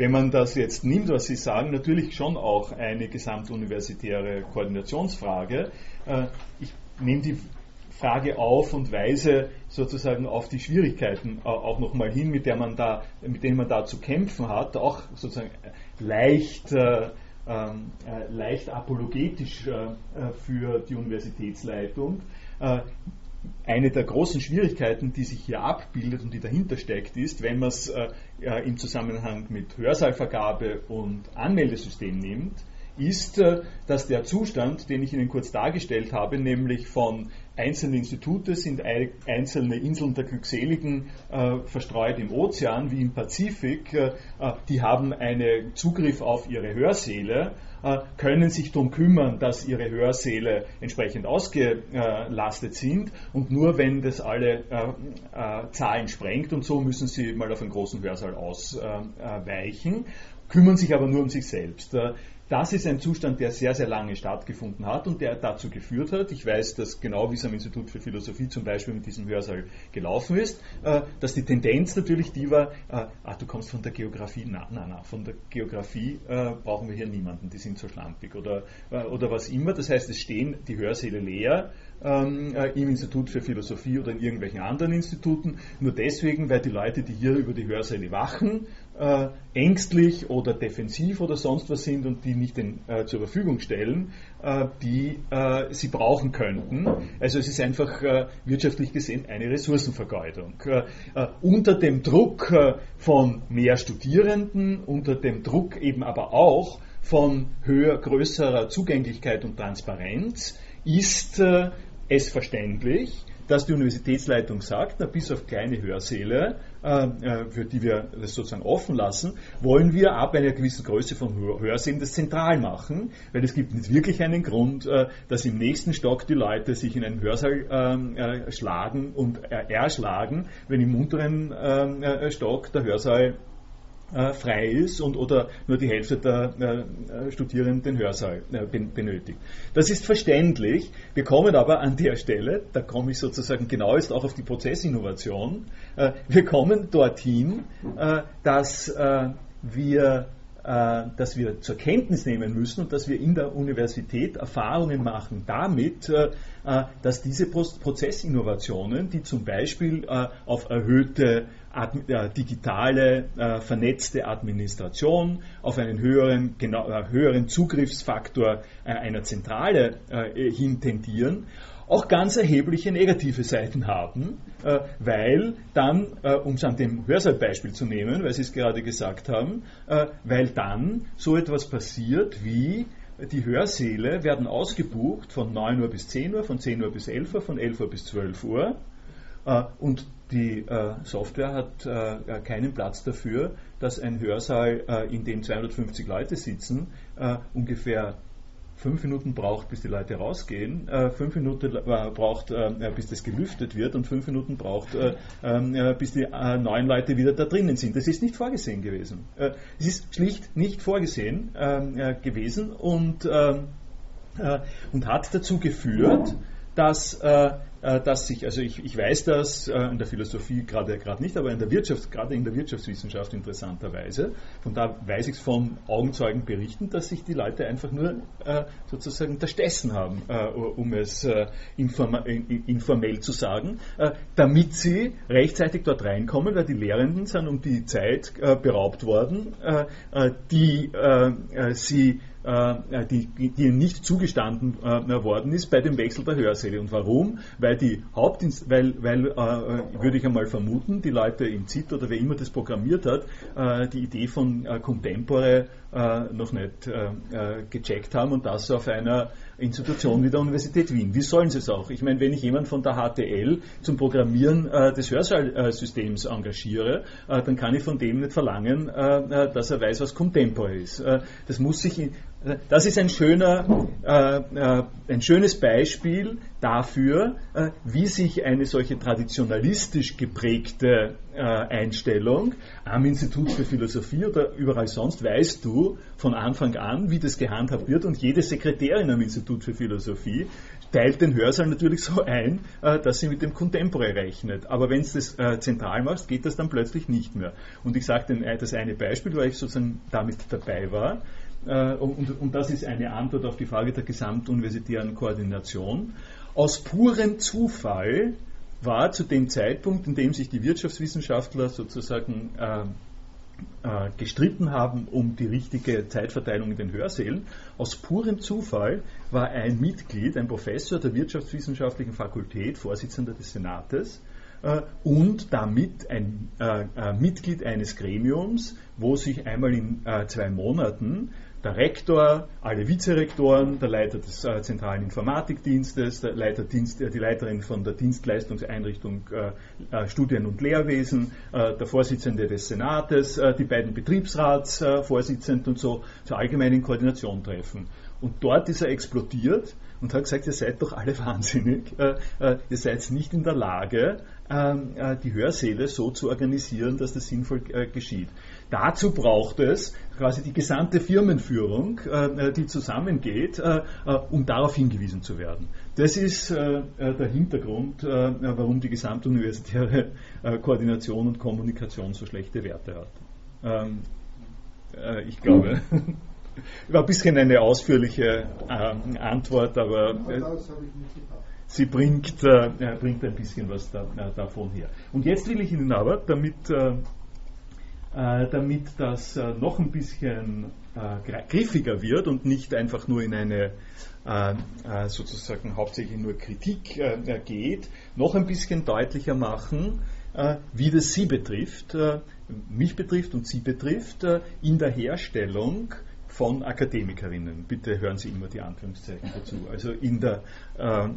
wenn man das jetzt nimmt, was Sie sagen, natürlich schon auch eine gesamtuniversitäre Koordinationsfrage. Äh, ich nehme die Frage auf und weise sozusagen auf die Schwierigkeiten auch nochmal hin, mit, der man da, mit denen man da zu kämpfen hat, auch sozusagen leicht äh, ähm, äh, leicht apologetisch äh, für die Universitätsleitung. Eine der großen Schwierigkeiten, die sich hier abbildet und die dahinter steckt, ist, wenn man es im Zusammenhang mit Hörsaalvergabe und Anmeldesystem nimmt, ist, dass der Zustand, den ich Ihnen kurz dargestellt habe, nämlich von einzelne Institute sind einzelne Inseln der Glückseligen äh, verstreut im Ozean wie im Pazifik. Äh, äh, die haben einen Zugriff auf ihre Hörsäle, äh, können sich darum kümmern, dass ihre Hörsäle entsprechend ausgelastet sind und nur wenn das alle äh, äh, Zahlen sprengt und so, müssen sie mal auf einen großen Hörsaal ausweichen kümmern sich aber nur um sich selbst. Das ist ein Zustand, der sehr, sehr lange stattgefunden hat und der dazu geführt hat, ich weiß das genau, wie es am Institut für Philosophie zum Beispiel mit diesem Hörsaal gelaufen ist, äh, dass die Tendenz natürlich die war, äh, ach, du kommst von der Geografie, na, na, na, von der Geografie äh, brauchen wir hier niemanden, die sind so schlampig oder, oder was immer. Das heißt, es stehen die Hörsäle leer ähm, im Institut für Philosophie oder in irgendwelchen anderen Instituten, nur deswegen, weil die Leute, die hier über die Hörsäle wachen, äh, ängstlich oder defensiv oder sonst was sind und die nicht den, äh, zur Verfügung stellen, äh, die äh, sie brauchen könnten. Also es ist einfach äh, wirtschaftlich gesehen eine Ressourcenvergeudung. Äh, unter dem Druck von mehr Studierenden, unter dem Druck eben aber auch von höher, größerer Zugänglichkeit und Transparenz ist es verständlich, dass die Universitätsleitung sagt, na, bis auf kleine Hörsäle, äh, äh, für die wir das sozusagen offen lassen, wollen wir ab einer gewissen Größe von Hörsälen das zentral machen, weil es gibt nicht wirklich einen Grund, äh, dass im nächsten Stock die Leute sich in einen Hörsaal ähm, äh, schlagen und erschlagen, wenn im unteren ähm, äh, Stock der Hörsaal äh, frei ist und oder nur die Hälfte der äh, Studierenden den Hörsaal äh, benötigt. Das ist verständlich. Wir kommen aber an der Stelle, da komme ich sozusagen genau jetzt auch auf die Prozessinnovation, äh, wir kommen dorthin, äh, dass wir dass wir zur Kenntnis nehmen müssen und dass wir in der Universität Erfahrungen machen damit, dass diese Prozessinnovationen, die zum Beispiel auf erhöhte äh, digitale, äh, vernetzte Administration, auf einen höheren, genau, äh, höheren Zugriffsfaktor einer Zentrale hin tendieren, auch ganz erhebliche negative Seiten haben, weil dann, um es an dem Hörsaalbeispiel zu nehmen, weil Sie es gerade gesagt haben, weil dann so etwas passiert wie die Hörsäle werden ausgebucht von 9 Uhr bis 10 Uhr, von 10 Uhr bis 11 Uhr, von 11 Uhr bis 12 Uhr und die äh, Software hat äh, keinen Platz dafür, dass ein Hörsaal, äh, in dem 250 Leute sitzen, äh, ungefähr fünf Minuten braucht, bis die Leute rausgehen, äh, fünf Minuten äh, braucht, bis das gelüftet wird und fünf Minuten braucht, ähm, bis die neuen Leute wieder da drinnen sind. Das ist nicht vorgesehen gewesen. es ist schlicht nicht vorgesehen ähm, gewesen und, ähm, und hat dazu geführt, dass äh, dass sich, also ich, ich weiß das äh, in der Philosophie gerade gerade nicht, aber in der Wirtschaft, gerade in der Wirtschaftswissenschaft interessanterweise, von da weiß ich es von Augenzeugenberichten, dass sich die Leute einfach nur äh, sozusagen unterstessen haben, äh, um es äh, informell zu sagen, äh, damit sie rechtzeitig dort reinkommen, weil die Lehrenden sind um die Zeit beraubt worden, die sie äh, die, die ihnen nicht zugestanden äh, worden ist bei dem Wechsel der Hörsäle. Und warum? Weil die Hauptinst weil, weil äh, würde ich einmal vermuten, die Leute im ZIT oder wer immer das programmiert hat, äh, die Idee von äh, Contempore äh, noch nicht gecheckt haben und das auf einer Institution wie der Universität Wien. Wie sollen sie es auch? Ich meine, wenn ich jemanden von der HTL zum Programmieren äh, des Hörsaalsystems engagiere, äh, dann kann ich von dem nicht verlangen, äh, dass er weiß, was Contempore ist. das muss sich in, das ist ein, schöner, äh, äh, ein schönes Beispiel dafür, äh, wie sich eine solche traditionalistisch geprägte äh, Einstellung am Institut für Philosophie oder überall sonst weißt du von Anfang an, wie das gehandhabt wird und jede Sekretärin am Institut für Philosophie teilt den Hörsaal natürlich so ein, äh, dass sie mit dem Contempore rechnet. Aber wenn du das zentral machst, geht das dann plötzlich nicht mehr. Und ich sage das eine Beispiel, weil ich sozusagen damit dabei war. Äh, und, und das ist eine Antwort auf die Frage der gesamtuniversitären Koordination. Aus purem Zufall war zu dem Zeitpunkt, in dem sich die Wirtschaftswissenschaftler sozusagen äh, äh, gestritten haben um die richtige Zeitverteilung in den Hörsälen. Aus purem Zufall war ein Mitglied, ein Professor der Wirtschaftswissenschaftlichen Fakultät, Vorsitzender des Senates, äh, und damit ein äh, Mitglied eines Gremiums, wo sich einmal in zwei Monaten der Rektor, alle Vizerektoren, der Leiter des äh, zentralen Informatikdienstes, der Leiter Dienst, äh, die Leiterin von der Dienstleistungseinrichtung äh, äh Studien- und Lehrwesen, äh, der Vorsitzende des Senates, äh, die beiden Betriebsratsvorsitzenden und so zur allgemeinen Koordination treffen. Und dort ist er explodiert und hat gesagt, ihr seid doch alle wahnsinnig, ihr seid nicht in der Lage, ähm, die Hörsäle so zu organisieren, dass das sinnvoll geschieht. Dazu braucht es quasi die gesamte Firmenführung, äh, die zusammengeht, äh, äh, um darauf hingewiesen zu werden. Das ist der Hintergrund, warum die gesamtuniversitäre Koordination und Kommunikation so schlechte Werte hat. Ähm, ich glaube, war ein bisschen eine ausführliche Antwort, aber sie bringt, bringt ein bisschen was davon her. Und jetzt will ich Ihnen aber, damit äh, damit das äh, noch ein bisschen äh, griffiger wird und nicht einfach nur in eine sozusagen hauptsächlich nur Kritik geht, noch ein bisschen deutlicher machen, wie das Sie betrifft, mich betrifft und Sie betrifft, in der Herstellung von Akademikerinnen. Bitte hören Sie immer die Anführungszeichen dazu. Also in der äh,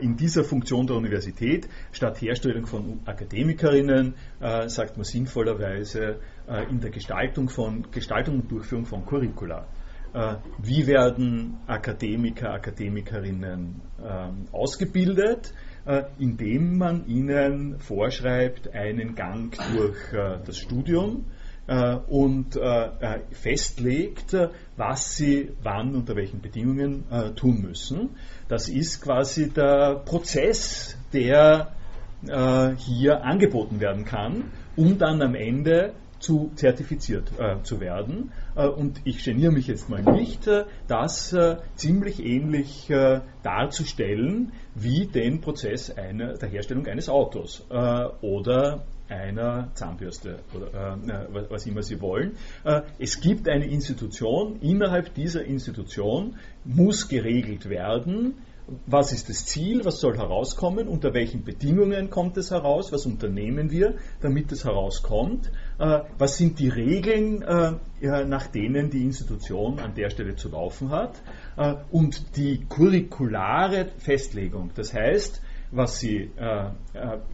in dieser Funktion der Universität statt Herstellung von Akademikerinnen, äh, sagt man sinnvollerweise, äh, in der Gestaltung, von, Gestaltung und Durchführung von Curricula. Äh, wie werden Akademiker, Akademikerinnen ähm, ausgebildet? Äh, indem man ihnen vorschreibt einen Gang durch äh, das Studium, äh, und äh, festlegt, was sie wann unter welchen Bedingungen äh, tun müssen. Das ist quasi der Prozess, der hier angeboten werden kann, um dann am Ende zu zertifiziert äh, zu werden. Äh, und ich geniere mich jetzt mal nicht, äh, das ziemlich ähnlich darzustellen wie den Prozess einer, der Herstellung eines Autos oder einer Zahnbürste oder äh, was immer Sie wollen. Äh, es gibt eine Institution, innerhalb dieser Institution muss geregelt werden, was ist das Ziel, was soll herauskommen, unter welchen Bedingungen kommt es heraus, was unternehmen wir, damit es herauskommt, äh, was sind die Regeln, äh, nach denen die Institution an der Stelle zu laufen hat äh, und die curriculare Festlegung. Das heißt, was Sie,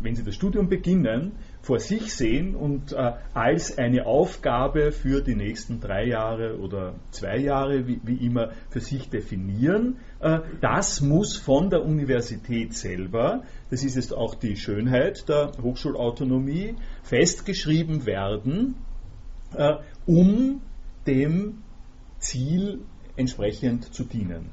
wenn Sie das Studium beginnen, vor sich sehen und äh, als eine Aufgabe für die nächsten drei Jahre oder zwei Jahre, wie, wie immer, für sich definieren. Äh, das muss von der Universität selber, das ist jetzt auch die Schönheit der Hochschulautonomie, festgeschrieben werden, äh, um dem Ziel entsprechend zu dienen.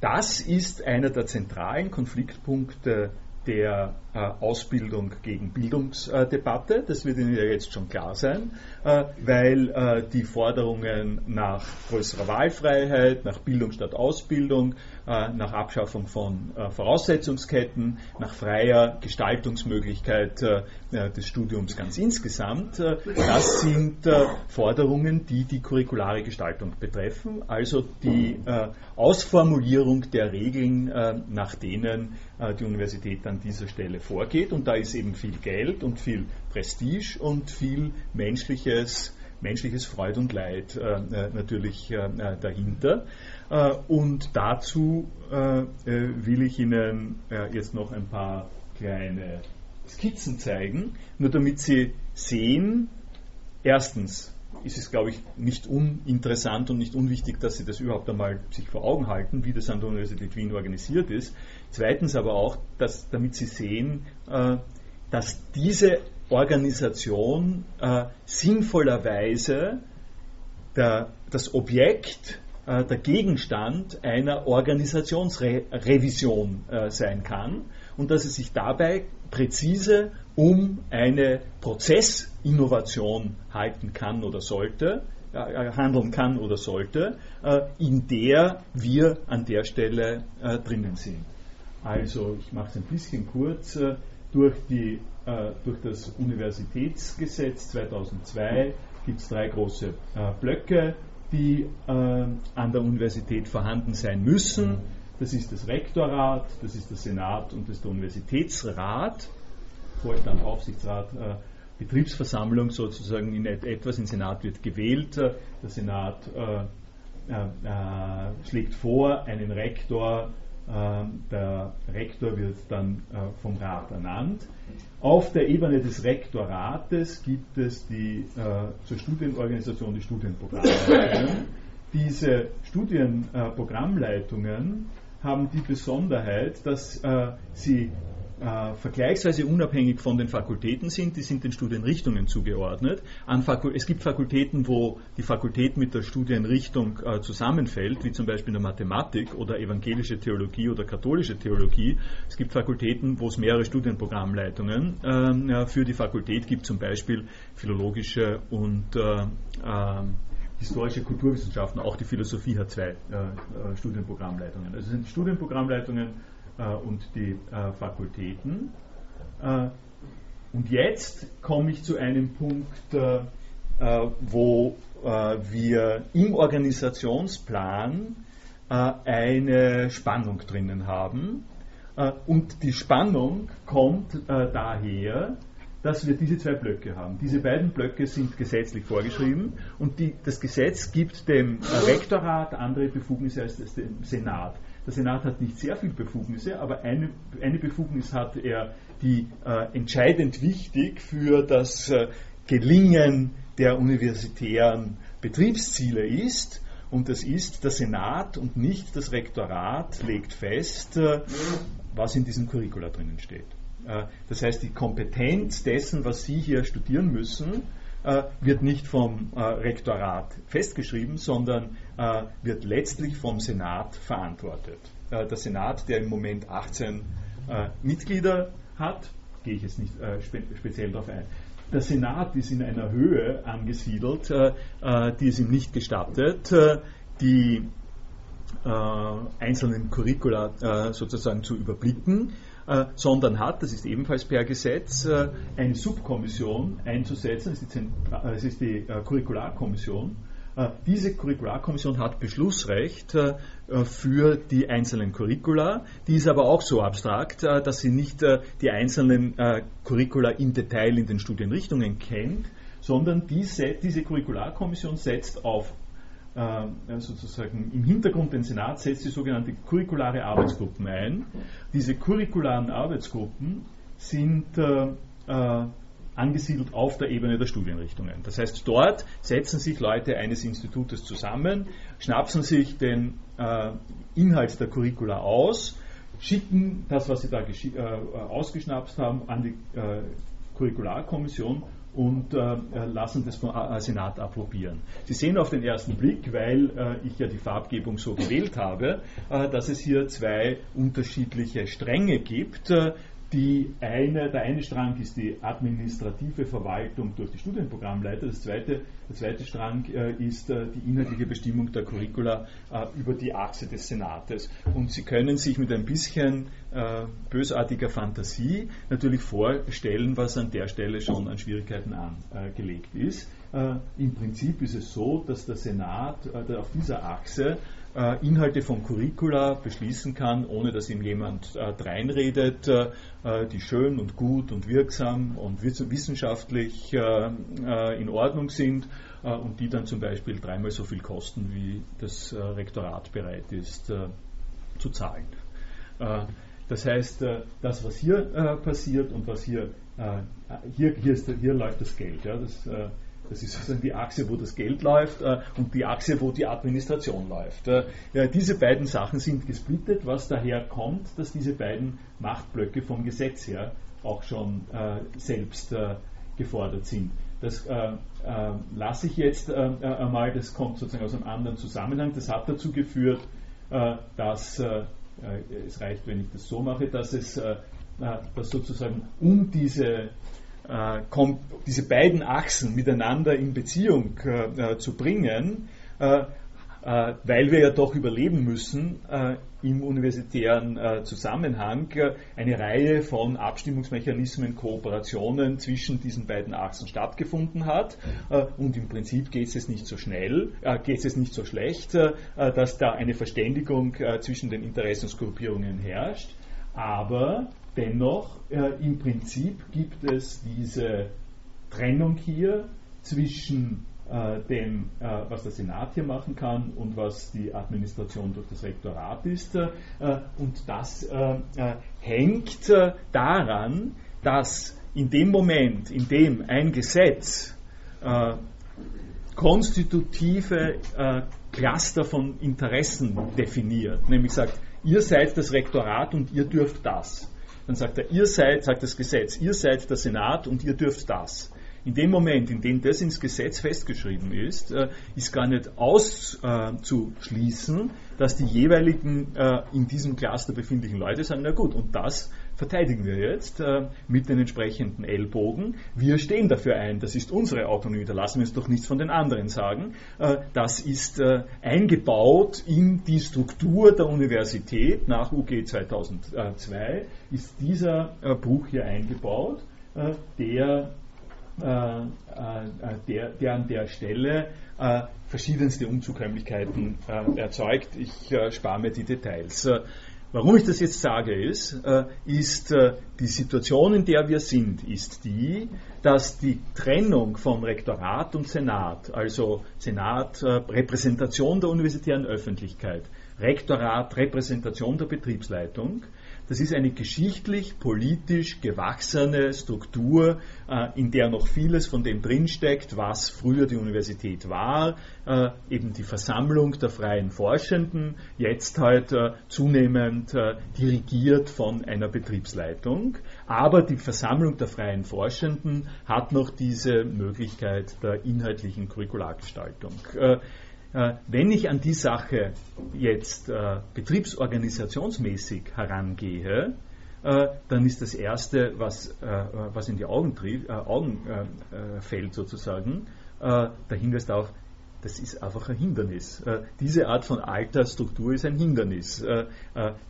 Das ist einer der zentralen Konfliktpunkte der äh, Ausbildung gegen Bildungsdebatte. Das wird Ihnen ja jetzt schon klar sein, äh, weil äh, die Forderungen nach größerer Wahlfreiheit, nach Bildung statt Ausbildung, äh, nach Abschaffung von äh, Voraussetzungsketten, nach freier Gestaltungsmöglichkeit äh, des Studiums ganz insgesamt, das sind Forderungen, die die curriculare Gestaltung betreffen, also die Ausformulierung der Regeln, nach denen die Universität an dieser Stelle vorgeht. Und da ist eben viel Geld und viel Prestige und viel menschliches, menschliches Freud und Leid äh, natürlich äh, dahinter. Äh, und dazu äh, äh, will ich Ihnen jetzt noch ein paar kleine Skizzen zeigen, nur damit Sie sehen, erstens, ist es, glaube ich, nicht uninteressant und nicht unwichtig, dass Sie das überhaupt einmal sich vor Augen halten, wie das an der Universität Wien organisiert ist. Zweitens aber auch, dass, damit Sie sehen, dass diese Organisation sinnvollerweise der, das Objekt, äh, der Gegenstand einer Organisationsrevision äh, sein kann und dass es sich dabei präzise um eine Prozessinnovation halten kann oder sollte, äh, handeln kann oder sollte, äh, in der wir an der Stelle äh, drinnen sind. Also ich mache es ein bisschen kurz. Durch, die, durch das Universitätsgesetz 2002 gibt es drei große äh, Blöcke, die äh, an der Universität vorhanden sein müssen. Das ist das Rektorat, das ist der Senat und das ist der Universitätsrat, Vorstand, Aufsichtsrat, äh, Betriebsversammlung sozusagen in etwas. Im Senat wird gewählt, der Senat äh, äh, schlägt vor einen Rektor, der Rektor wird dann äh, vom Rat ernannt. Auf der Ebene des Rektorates gibt es die äh, zur Studienorganisation die Studienprogrammleitungen. Diese Studienprogrammleitungen haben die Besonderheit, dass sie äh, vergleichsweise unabhängig von den Fakultäten sind, die sind den Studienrichtungen zugeordnet. es gibt Fakultäten, wo die Fakultät mit der Studienrichtung äh, zusammenfällt, wie zum Beispiel in der Mathematik oder evangelische Theologie oder katholische Theologie. Es gibt Fakultäten, wo es mehrere Studienprogrammleitungen äh, für die Fakultät gibt, zum Beispiel philologische und äh, ähm, historische Kulturwissenschaften, auch die Philosophie hat zwei äh, äh, Studienprogrammleitungen. Also sind Studienprogrammleitungen und die äh, Fakultäten. Äh, und jetzt komme ich zu einem Punkt, wo wir im Organisationsplan eine Spannung drinnen haben. und die Spannung kommt daher, dass wir diese zwei Blöcke haben. Diese beiden Blöcke sind gesetzlich vorgeschrieben und die, das Gesetz gibt dem Rektorat andere Befugnisse als dem Senat. Der Senat hat nicht sehr viele Befugnisse, aber eine, eine Befugnis hat er, die äh, entscheidend wichtig für das äh, Gelingen der universitären Betriebsziele ist. Und das ist, der Senat und nicht das Rektorat legt fest, äh, was in diesem Curricula drinnen steht. Äh, das heißt, die Kompetenz dessen, was Sie hier studieren müssen, wird nicht vom äh, Rektorat festgeschrieben, sondern äh, wird letztlich vom Senat verantwortet. Äh, der Senat, der im Moment 18 äh, Mitglieder hat, gehe ich jetzt nicht äh, spe speziell darauf ein. Der Senat ist in einer Höhe angesiedelt, die es ihm nicht gestattet, die einzelnen Curricula sozusagen zu überblicken äh, sondern hat, das ist ebenfalls per Gesetz, äh, eine Subkommission einzusetzen, das ist die, äh, Curricularkommission. Äh, diese Curricularkommission hat Beschlussrecht äh, für die einzelnen Curricula, die ist aber auch so abstrakt, dass sie nicht die einzelnen Curricula im Detail in den Studienrichtungen kennt, sondern diese, Curricularkommission setzt auf äh, sozusagen im Hintergrund den Senat setzt die sogenannte curriculare Arbeitsgruppen ein. Diese curricularen Arbeitsgruppen sind äh, äh, angesiedelt auf der Ebene der Studienrichtungen. Das heißt, dort setzen sich Leute eines Institutes zusammen, schnapsen sich den äh, Inhalt der Curricula aus, schicken das, was sie da äh, ausgeschnapst haben, an die äh, Curricularkommission und äh, lassen das vom äh, Senat approbieren. Sie sehen auf den ersten Blick, weil äh, ich ja die Farbgebung so gewählt habe, äh, dass es hier zwei unterschiedliche Stränge gibt, äh, die eine, der eine Strang ist die administrative Verwaltung durch die Studienprogrammleiter, das zweite, der zweite Strang äh, ist äh, die inhaltliche Bestimmung der Curricula äh, über die Achse des Senates. Und Sie können sich mit ein bisschen äh, bösartiger Fantasie natürlich vorstellen, was an der Stelle schon an Schwierigkeiten angelegt ist. Äh, Im Prinzip ist es so, dass der Senat äh, auf dieser Achse Inhalte von Curricula beschließen kann, ohne dass ihm jemand äh, dreinredet, äh, die schön und gut und wirksam und wissenschaftlich in Ordnung sind und die dann zum Beispiel dreimal so viel kosten, wie das Rektorat bereit ist zu zahlen. Das heißt, das, was hier passiert und was hier, hier, hier, ist, hier läuft das Geld. Ja, das, das ist sozusagen die Achse, wo das Geld läuft äh, und die Achse, wo die Administration läuft. Äh, diese beiden Sachen sind gesplittet, was daher kommt, dass diese beiden Machtblöcke vom Gesetz her auch schon äh, selbst gefordert sind. Das lasse ich jetzt einmal, das kommt sozusagen aus einem anderen Zusammenhang. Das hat dazu geführt, dass es reicht, wenn ich das so mache, dass es dass sozusagen um diese äh, diese beiden Achsen miteinander in Beziehung äh, äh, zu bringen, weil wir ja doch überleben müssen, im universitären Zusammenhang eine Reihe von Abstimmungsmechanismen, Kooperationen zwischen diesen beiden Achsen stattgefunden hat. Und im Prinzip geht es nicht so schnell, geht es nicht so schlecht, dass da eine Verständigung zwischen den Interessensgruppierungen herrscht. Aber dennoch, im Prinzip gibt es diese Trennung hier zwischen äh, dem, äh, was der Senat hier machen kann und was die Administration durch das Rektorat ist. Äh, und das äh, äh, hängt äh, daran, dass in dem Moment, in dem ein Gesetz konstitutive Cluster von Interessen definiert, nämlich sagt, ihr seid das Rektorat und ihr dürft das. Dann sagt er, ihr seid, sagt das Gesetz, ihr seid der Senat und ihr dürft das. In dem Moment, in dem das ins Gesetz festgeschrieben ist, äh, ist gar nicht auszuschließen, dass die jeweiligen äh, in diesem Cluster befindlichen Leute sagen, na gut, und das verteidigen wir jetzt äh, mit den entsprechenden Ellbogen. Wir stehen dafür ein, das ist unsere Autonomie, da lassen wir uns doch nichts von den anderen sagen. das ist eingebaut in die Struktur der Universität nach UG 2002, ist dieser Bruch hier eingebaut, der äh, äh, der, der an der Stelle äh, verschiedenste Unzukömmlichkeiten erzeugt. Ich spare mir die Details. Warum ich das jetzt sage, ist, ist die Situation, in der wir sind, ist die, dass die Trennung von Rektorat und Senat, also Senat Repräsentation der universitären Öffentlichkeit, Rektorat Repräsentation der Betriebsleitung, das ist eine geschichtlich, politisch gewachsene Struktur, äh, in der noch vieles von dem drinsteckt, was früher die Universität war, äh, eben die Versammlung der freien Forschenden, jetzt halt äh, zunehmend dirigiert von einer Betriebsleitung. Aber die Versammlung der freien Forschenden hat noch diese Möglichkeit der inhaltlichen Curriculargestaltung. Äh, wenn ich an die Sache jetzt äh, betriebsorganisationsmäßig herangehe, äh, dann ist das Erste, was, äh, was in die Augen, äh, Augen äh, fällt sozusagen, der Hinweis darauf, das ist einfach ein Hindernis. diese Art von alter Struktur ist ein Hindernis.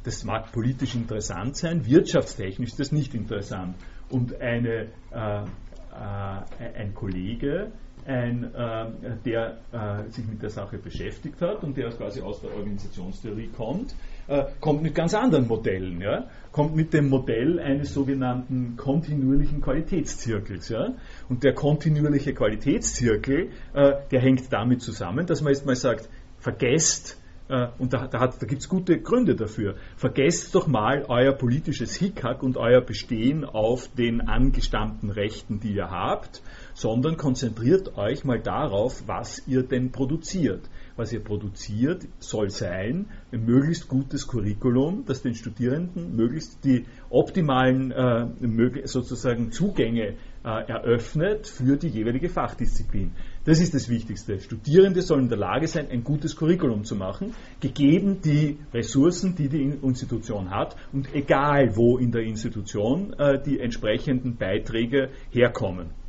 das mag politisch interessant sein, wirtschaftstechnisch ist das nicht interessant. Und eine, ein Kollege, ein, äh, der äh, sich mit der Sache beschäftigt hat und der quasi aus der Organisationstheorie kommt, äh, kommt mit ganz anderen Modellen. Ja? Kommt mit dem Modell eines sogenannten kontinuierlichen Qualitätszirkels. Ja? Und der kontinuierliche Qualitätszirkel, äh, der hängt damit zusammen, dass man jetzt mal sagt, vergesst, äh, und da, da, da gibt es gute Gründe dafür. Vergesst doch mal euer politisches Hickhack und euer Bestehen auf den angestammten Rechten, die ihr habt, sondern konzentriert euch mal darauf, was ihr denn produziert. Was ihr produziert, soll sein ein möglichst gutes Curriculum, das den Studierenden möglichst die optimalen äh, sozusagen Zugänge äh, eröffnet für die jeweilige Fachdisziplin. Das ist das Wichtigste. Studierende sollen in der Lage sein, ein gutes Curriculum zu machen, gegeben die Ressourcen, die die Institution hat und egal wo in der Institution äh, die entsprechenden Beiträge herkommen.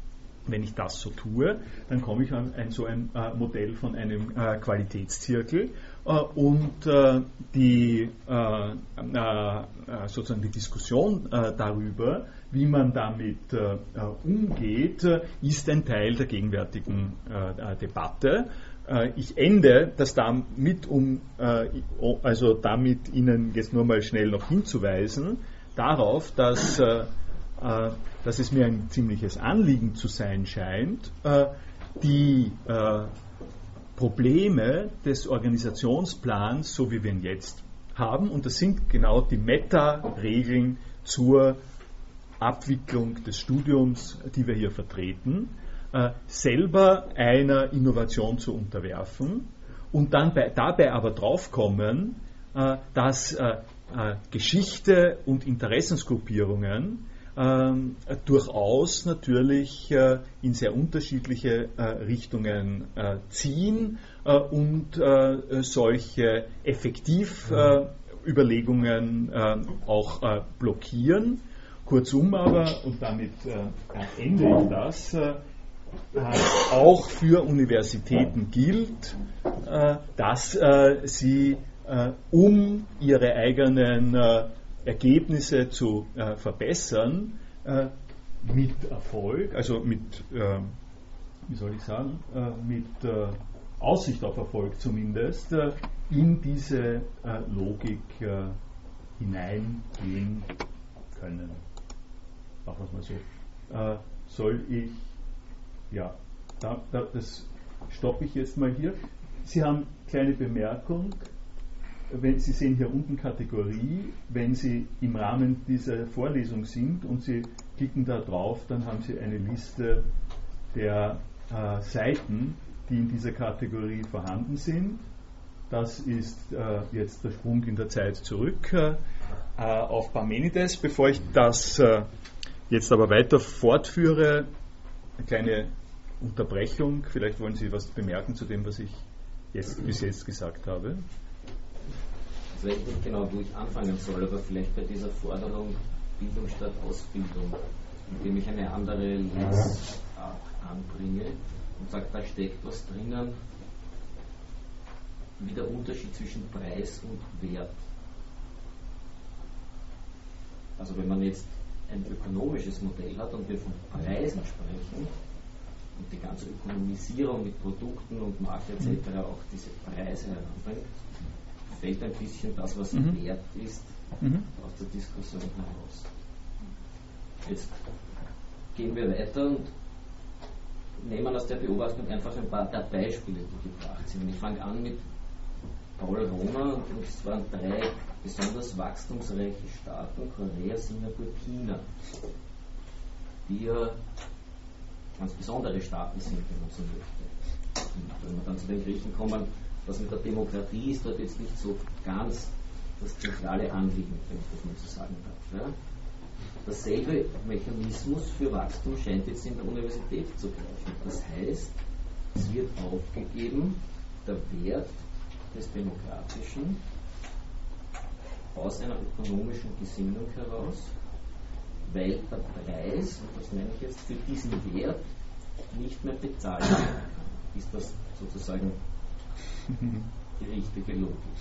Wenn ich das so tue, dann komme ich an ein, so ein äh, Modell von einem äh, Qualitätszirkel äh, und äh, die, äh, äh, sozusagen die Diskussion darüber, wie man damit umgeht, ist ein Teil der gegenwärtigen Debatte. Ich ende das damit, um also damit Ihnen jetzt nur mal schnell noch hinzuweisen, darauf, dass äh, dass es mir ein ziemliches Anliegen zu sein scheint, äh, die äh, Probleme des Organisationsplans, so wie wir ihn jetzt haben, und das sind genau die Meta-Regeln zur Abwicklung des Studiums, die wir hier vertreten, selber einer Innovation zu unterwerfen und dann bei, dabei aber draufkommen, dass Geschichte und Interessensgruppierungen ähm, durchaus natürlich äh, in sehr unterschiedliche äh, Richtungen äh, ziehen äh, und äh, solche Effektivüberlegungen äh, auch blockieren. Kurzum aber, und damit ende ich das, auch für Universitäten gilt, dass sie um ihre eigenen Ergebnisse zu äh, verbessern, mit Erfolg, also mit, wie soll ich sagen, mit Aussicht auf Erfolg zumindest, in diese Logik hineingehen können. Machen wir es mal so. soll ich, ja, da, da, das stoppe ich jetzt mal hier. Sie haben kleine Bemerkung wenn Sie sehen hier unten Kategorie, wenn Sie im Rahmen dieser Vorlesung sind und Sie klicken da drauf, dann haben Sie eine Liste der äh, Seiten, die in dieser Kategorie vorhanden sind. Das ist äh, jetzt der Sprung in der Zeit zurück äh, auf Parmenides. Bevor ich das äh, jetzt aber weiter fortführe, eine kleine Unterbrechung. Vielleicht wollen Sie was bemerken zu dem, was ich jetzt, bis jetzt gesagt habe weiß nicht genau, wo ich anfangen soll, aber vielleicht bei dieser Forderung Bildung statt Ausbildung, indem ich eine andere Lesart anbringe und sage, da steckt was drinnen, wie der Unterschied zwischen Preis und Wert. Also wenn man jetzt ein ökonomisches Modell hat und wir von Preisen sprechen und die ganze Ökonomisierung mit Produkten und Markt etc. auch diese Preise heranbringt, fällt ein bisschen das, was mhm. wert ist, mhm. aus der Diskussion heraus. Jetzt gehen wir weiter und nehmen aus der Beobachtung einfach ein paar der Beispiele, die gebracht sind. Ich fange an mit Paul Rohner und es waren drei besonders wachstumsreiche Staaten, Korea, Singapur, China, die ja ganz besondere Staaten sind, wenn man so möchte. Und wenn wir dann zu den Griechen kommen, was mit der Demokratie ist dort jetzt nicht so ganz das zentrale Anliegen, wenn ich das mal so sagen darf. Ja? Dasselbe Mechanismus für Wachstum scheint jetzt in der Universität zu greifen. Das heißt, es wird aufgegeben, der Wert des Demokratischen aus einer ökonomischen Gesinnung heraus, weil der Preis, und das meine ich jetzt, für diesen Wert nicht mehr bezahlt werden kann. Ist das sozusagen die richtige Logik.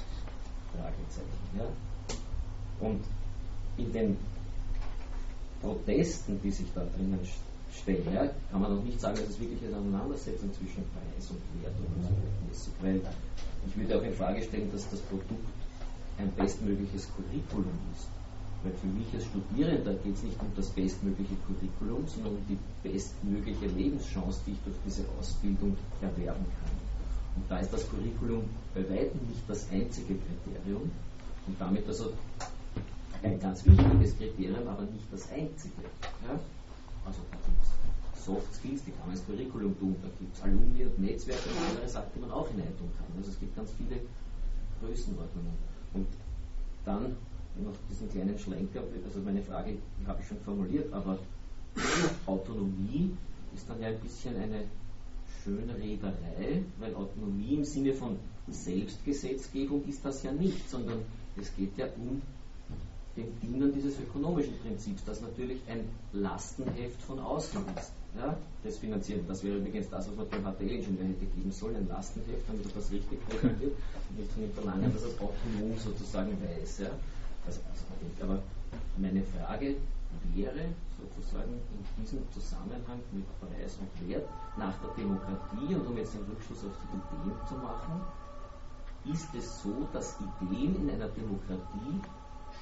Fragezeichen. Ja? Und in den Protesten, die sich da drinnen stellen, ja, kann man noch nicht sagen, dass es wirklich eine Auseinandersetzung zwischen Preis und Wert ist. Weil ich würde auch in Frage stellen, dass das Produkt ein bestmögliches Curriculum ist. Weil für mich als Studierender geht es nicht um das bestmögliche Curriculum, sondern um die bestmögliche Lebenschance, die ich durch diese Ausbildung erwerben kann. Und da ist das Curriculum bei weitem nicht das einzige Kriterium und damit also ein ganz wichtiges Kriterium, aber nicht das einzige. Ja? Also da gibt es Soft Skills, die kann man ins Curriculum tun, da gibt es Alumni und Netzwerke und andere Sachen, die man auch hineintun kann. Also es gibt ganz viele Größenordnungen. Und dann noch diesen kleinen Schlenker, also meine Frage habe ich schon formuliert, aber Autonomie ist dann ja ein bisschen eine Schönrederei, weil Autonomie im Sinne von Selbstgesetzgebung ist das ja nicht, sondern es geht ja um den Dienen dieses ökonomischen Prinzips, das natürlich ein Lastenheft von außen ist. Ja, das Finanzieren, das wäre übrigens das, was man dem HTL-Ingenieur hätte geben sollen, ein Lastenheft, damit er das richtig präsentiert und nicht von ihm verlangen, dass er es autonom sozusagen weiß. Ja. Also, also, aber meine Frage wäre sozusagen in diesem Zusammenhang mit Preis und Wert nach der Demokratie und um jetzt einen Rückschluss auf die Ideen zu machen, ist es so, dass Ideen in einer Demokratie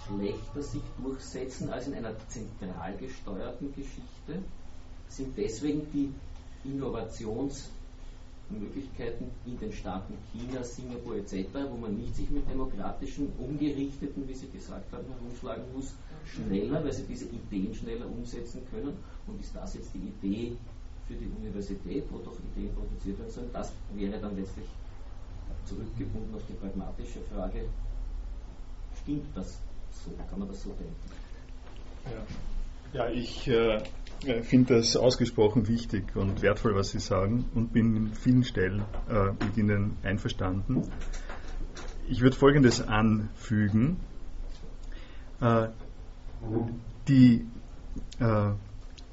schlechter sich durchsetzen als in einer zentral gesteuerten Geschichte? Sind deswegen die Innovations- Möglichkeiten in den Staaten China, Singapur etc., wo man nicht sich mit demokratischen, ungerichteten, wie Sie gesagt haben, herumschlagen muss, schneller, weil sie diese Ideen schneller umsetzen können. Und ist das jetzt die Idee für die Universität, wo doch Ideen produziert werden sollen? Das wäre dann letztlich zurückgebunden auf die pragmatische Frage, stimmt das so? Kann man das so denken? Ja, ja ich äh, finde das ausgesprochen wichtig und wertvoll, was Sie sagen und bin in vielen Stellen äh, mit Ihnen einverstanden. Ich würde Folgendes anfügen. Äh, die, äh,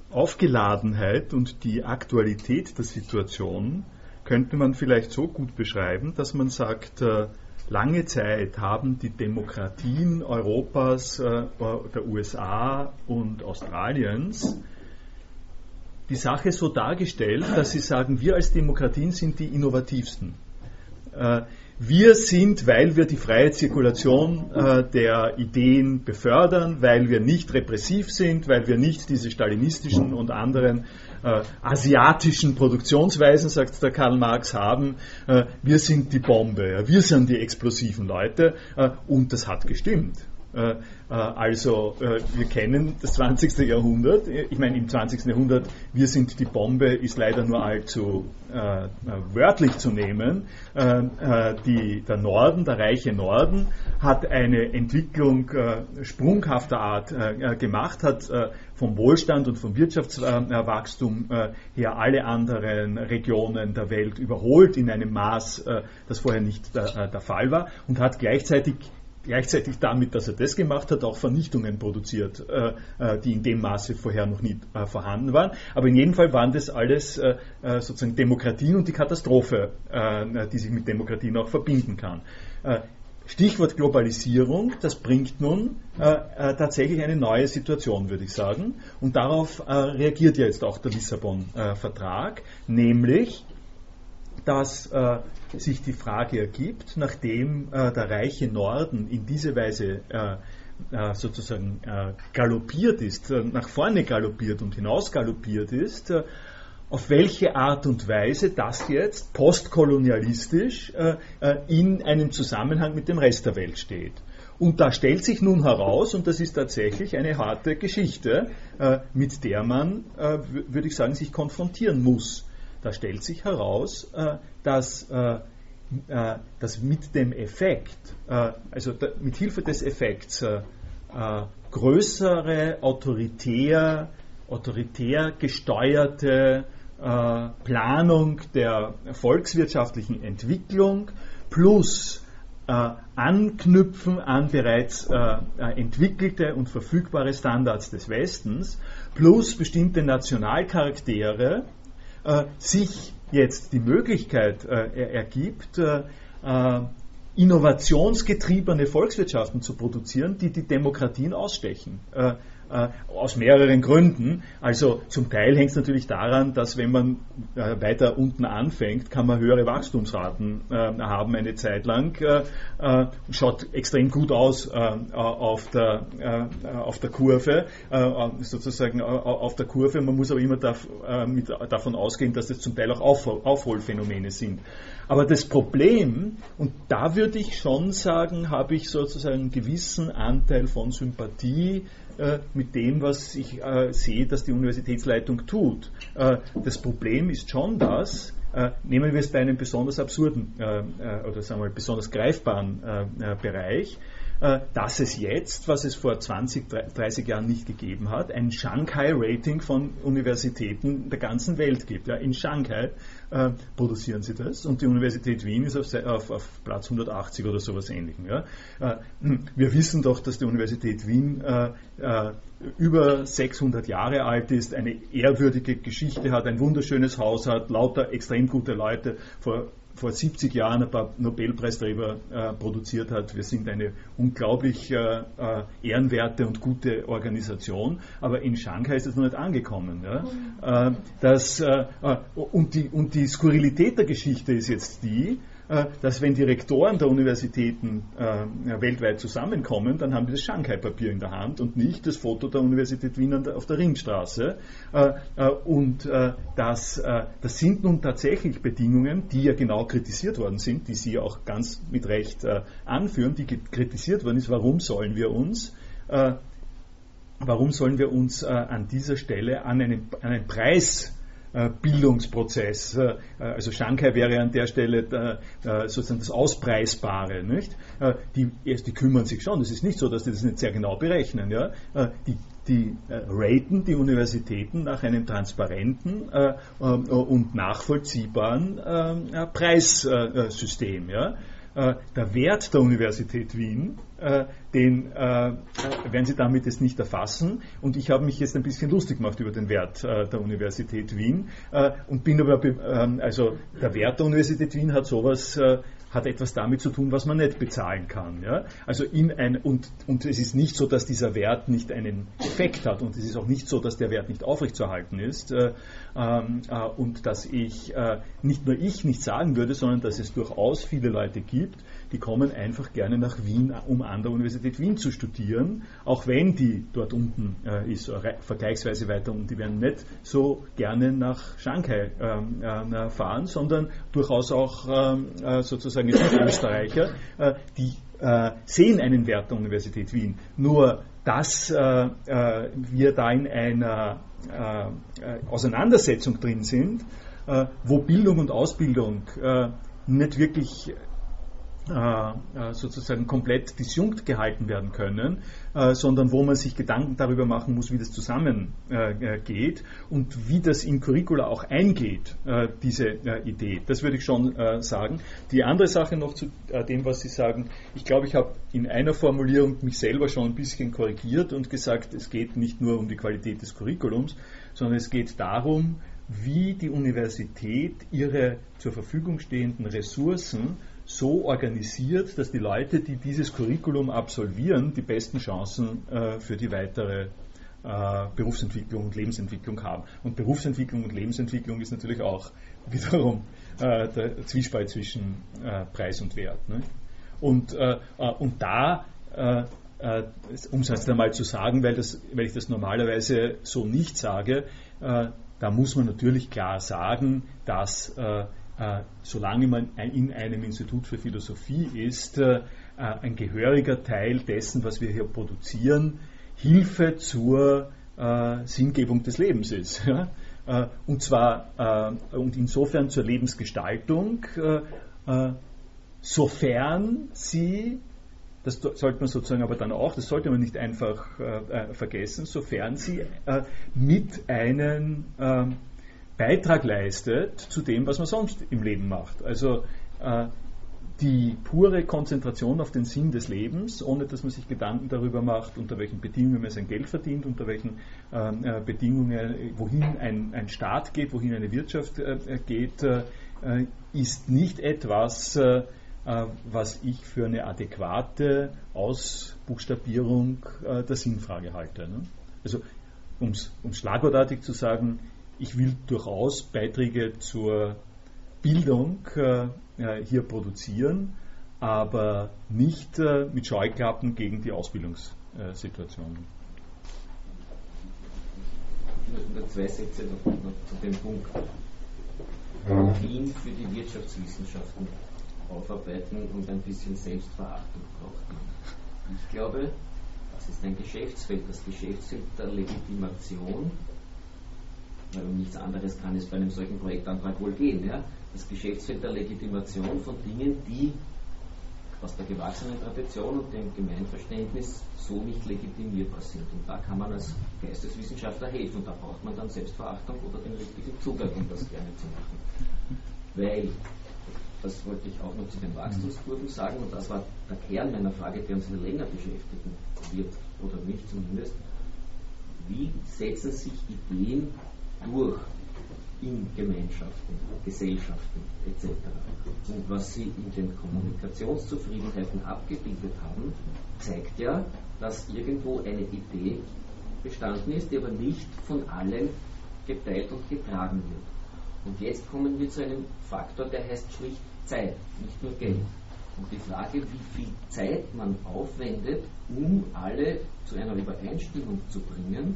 Aufgeladenheit und die Aktualität der Situation könnte man vielleicht so gut beschreiben, dass man sagt, äh, lange Zeit haben die Demokratien Europas, äh, der USA und Australiens die Sache so dargestellt, dass sie sagen, wir als Demokratien sind die innovativsten. Wir sind, weil wir die freie Zirkulation äh, der Ideen befördern, weil wir nicht repressiv sind, weil wir nicht diese stalinistischen und anderen äh, asiatischen Produktionsweisen, sagt der Karl Marx, haben. Äh, wir sind die Bombe, wir sind die explosiven Leute äh, und das hat gestimmt. Äh, äh, also äh, wir kennen das 20. Jahrhundert. Ich meine, im 20. Jahrhundert, wir sind die Bombe, ist leider nur allzu äh, wörtlich zu nehmen. Äh, die, der Norden, der reiche Norden, hat eine Entwicklung äh, sprunghafter Art gemacht, hat vom Wohlstand und vom Wirtschaftswachstum her alle anderen Regionen der Welt überholt in einem Maß, das vorher nicht der, der Fall war und hat gleichzeitig gleichzeitig damit, dass er das gemacht hat, auch Vernichtungen produziert, äh, äh, die in dem Maße vorher noch nie äh, vorhanden waren. Aber in jedem Fall waren das alles äh, äh, sozusagen Demokratien und die Katastrophe, äh, die sich mit Demokratien auch verbinden kann. Stichwort Globalisierung, das bringt nun tatsächlich eine neue Situation, würde ich sagen. Und darauf reagiert ja jetzt auch der Lissabon-Vertrag, nämlich dass äh, sich die Frage ergibt, nachdem äh, der reiche Norden in diese Weise äh, äh sozusagen äh, galoppiert ist, nach vorne galoppiert und hinaus galoppiert ist, auf welche Art und Weise das jetzt postkolonialistisch in einem Zusammenhang mit dem Rest der Welt steht. Und da stellt sich nun heraus, und das ist tatsächlich eine harte Geschichte, mit der man, würde ich sagen, sich konfrontieren muss. Da stellt sich heraus, äh, dass, äh, äh, dass mit dem Effekt, also mit Hilfe des Effekts, größere autoritär, autoritär gesteuerte Planung der volkswirtschaftlichen Entwicklung plus äh, anknüpfen an bereits äh, entwickelte und verfügbare Standards des Westens, plus bestimmte Nationalcharaktere sich jetzt die Möglichkeit äh, ergibt, äh, äh, innovationsgetriebene Volkswirtschaften zu produzieren, die die Demokratien ausstechen. Äh, aus mehreren Gründen. Also zum Teil hängt es natürlich daran, dass wenn man äh, weiter unten anfängt, kann man höhere Wachstumsraten äh, haben eine Zeit lang. Äh, äh, schaut extrem gut aus äh, auf, der, auf der Kurve, sozusagen auf der Kurve. Man muss aber immer darf, mit, davon ausgehen, dass es zum Teil auch Aufhol Aufholphänomene sind. Aber das Problem, und da würde ich schon sagen, habe ich sozusagen einen gewissen Anteil von Sympathie äh, mit dem, was ich äh, sehe, dass die Universitätsleitung tut. Äh, das Problem ist schon das, nehmen wir es bei einem besonders absurden oder sagen wir besonders greifbaren Bereich, dass es jetzt, was es vor 20, 30 Jahren nicht gegeben hat, ein Shanghai-Rating von Universitäten der ganzen Welt gibt. In Shanghai äh, produzieren sie das und die Universität Wien ist auf, auf, auf Platz 180 oder sowas ähnlichem. Ja. Äh, wir wissen doch, dass die Universität Wien äh, äh über 600 Jahre alt ist, eine ehrwürdige Geschichte hat, ein wunderschönes Haus hat, lauter extrem gute Leute. Vor vor 70 Jahren ein paar Nobelpreisträger äh, produziert hat. Wir sind eine unglaublich äh, äh, ehrenwerte und gute Organisation, aber in Shanghai ist es noch nicht angekommen. Ja? Mhm. das, äh, äh, und, die, und die Skurrilität der Geschichte ist jetzt die, äh, dass wenn die Rektoren der Universitäten äh, weltweit zusammenkommen, dann haben die das Shanghai-Papier in der Hand und nicht das Foto der Universität Wien auf der Ringstraße. Äh, und das, das sind nun tatsächlich Bedingungen, die ja genau kritisiert worden sind, die Sie auch ganz mit Recht anführen, die kritisiert worden ist, warum sollen wir uns warum sollen wir uns an dieser Stelle an einen, an einen Preis äh, Bildungsprozess. Äh, also Shanghai wäre an der Stelle sozusagen das Auspreisbare. Nicht? Äh, die, die kümmern sich schon. Es ist nicht so, dass die das nicht sehr genau berechnen. Ja? Die, die raten die Universitäten nach einem transparenten und nachvollziehbaren Preissystem. Ja? äh, der Wert der Universität Wien, äh, den äh, werden Sie damit jetzt nicht erfassen. Und ich habe mich jetzt ein bisschen lustig gemacht über den Wert der Universität Wien und bin aber, ähm, also der Wert der Universität Wien hat sowas hat etwas damit zu tun, was man nicht bezahlen kann. Ja? Also in ein, und, und es ist nicht so, dass dieser Wert nicht einen Effekt hat und es ist auch nicht so, dass der Wert nicht aufrechtzuerhalten ist äh, ähm, äh, und dass ich, äh, nicht nur ich nicht sagen würde, sondern dass es durchaus viele Leute gibt, die kommen einfach gerne nach Wien, um an der Universität Wien zu studieren, auch wenn die dort unten äh, ist, vergleichsweise weiter unten. Die werden nicht so gerne nach Shanghai ähm, äh, fahren, sondern durchaus auch ähm, äh, sozusagen Österreicher, äh, die äh, sehen einen Wert der Universität Wien. Nur dass äh, wir da in einer Auseinandersetzung drin sind, wo Bildung und Ausbildung nicht wirklich äh, äh, sozusagen komplett disjunkt gehalten werden können, äh, sondern wo man sich Gedanken darüber machen muss, wie das zusammengeht und wie das in Curricula auch eingeht, diese Idee. Das würde ich schon sagen. Die andere Sache noch zu dem, was Sie sagen, ich glaube, ich habe in einer Formulierung mich selber schon ein bisschen korrigiert und gesagt, es geht nicht nur um die Qualität des Curriculums, sondern es geht darum, wie die Universität ihre zur Verfügung stehenden Ressourcen so organisiert, dass die Leute, die dieses Curriculum absolvieren, die besten Chancen äh, für die weitere äh, Berufsentwicklung und Lebensentwicklung haben. Und Berufsentwicklung und Lebensentwicklung ist natürlich auch wiederum äh, der Zwiespalt zwischen äh, Preis und Wert. Ne? Und, äh, äh, und da um es jetzt einmal zu sagen, weil, das, weil ich das normalerweise so nicht sage, da muss man natürlich klar sagen, dass äh, solange man in einem Institut für Philosophie ist, äh, ein gehöriger Teil dessen, was wir hier produzieren, Hilfe zur äh, Sinngebung des Lebens ist. Und zwar und insofern zur Lebensgestaltung, sofern sie das sollte man sozusagen aber dann auch, das sollte man nicht einfach äh, vergessen, sofern sie äh, mit einem äh, Beitrag leistet zu dem, was man sonst im Leben macht. Also äh, die pure Konzentration auf den Sinn des Lebens, ohne dass man sich Gedanken darüber macht, unter welchen Bedingungen man sein Geld verdient, unter welchen ähm, äh, Bedingungen, wohin ein, ein, Staat geht, wohin eine Wirtschaft äh, geht, äh, ist nicht etwas, äh, äh, was ich für eine adäquate Ausbuchstabierung der Sinnfrage halte. Ne? Also um es schlagwortartig zu sagen, ich will durchaus Beiträge zur Bildung äh, hier produzieren, aber nicht äh, mit Scheuklappen gegen die Ausbildungssituation. Nur zwei Sätze noch, noch zu dem Punkt. Wien für die Wirtschaftswissenschaften aufarbeiten und ein bisschen Selbstverachtung braucht. Ich glaube, das ist ein Geschäftsfeld, das Geschäftsfeld der Legitimation weil um nichts anderes kann es bei einem solchen Projektantrag wohl gehen. Ja? Das Geschäftsfeld der Legitimation von Dingen, die aus der gewachsenen Tradition und dem Gemeinverständnis so nicht legitimierbar sind. Und da kann man als Geisteswissenschaftler helfen. Da braucht man dann Selbstverachtung oder den richtigen Zugang, um das gerne zu machen. Weil, das wollte ich auch noch zu den Wachstumskurven sagen, und das war der Kern meiner Frage, der uns hier länger beschäftigen wird, oder mich zumindest. Wie setzen sich Ideen durch in Gemeinschaften, Gesellschaften etc. Und was Sie in den Kommunikationszufriedenheiten abgebildet haben, zeigt ja, dass irgendwo eine Idee bestanden ist, die aber nicht von allen geteilt und getragen wird. Und jetzt kommen wir zu einem Faktor, der heißt schlicht Zeit, nicht nur Geld. Und die Frage, wie viel Zeit man aufwendet, um alle zu einer Übereinstimmung zu bringen,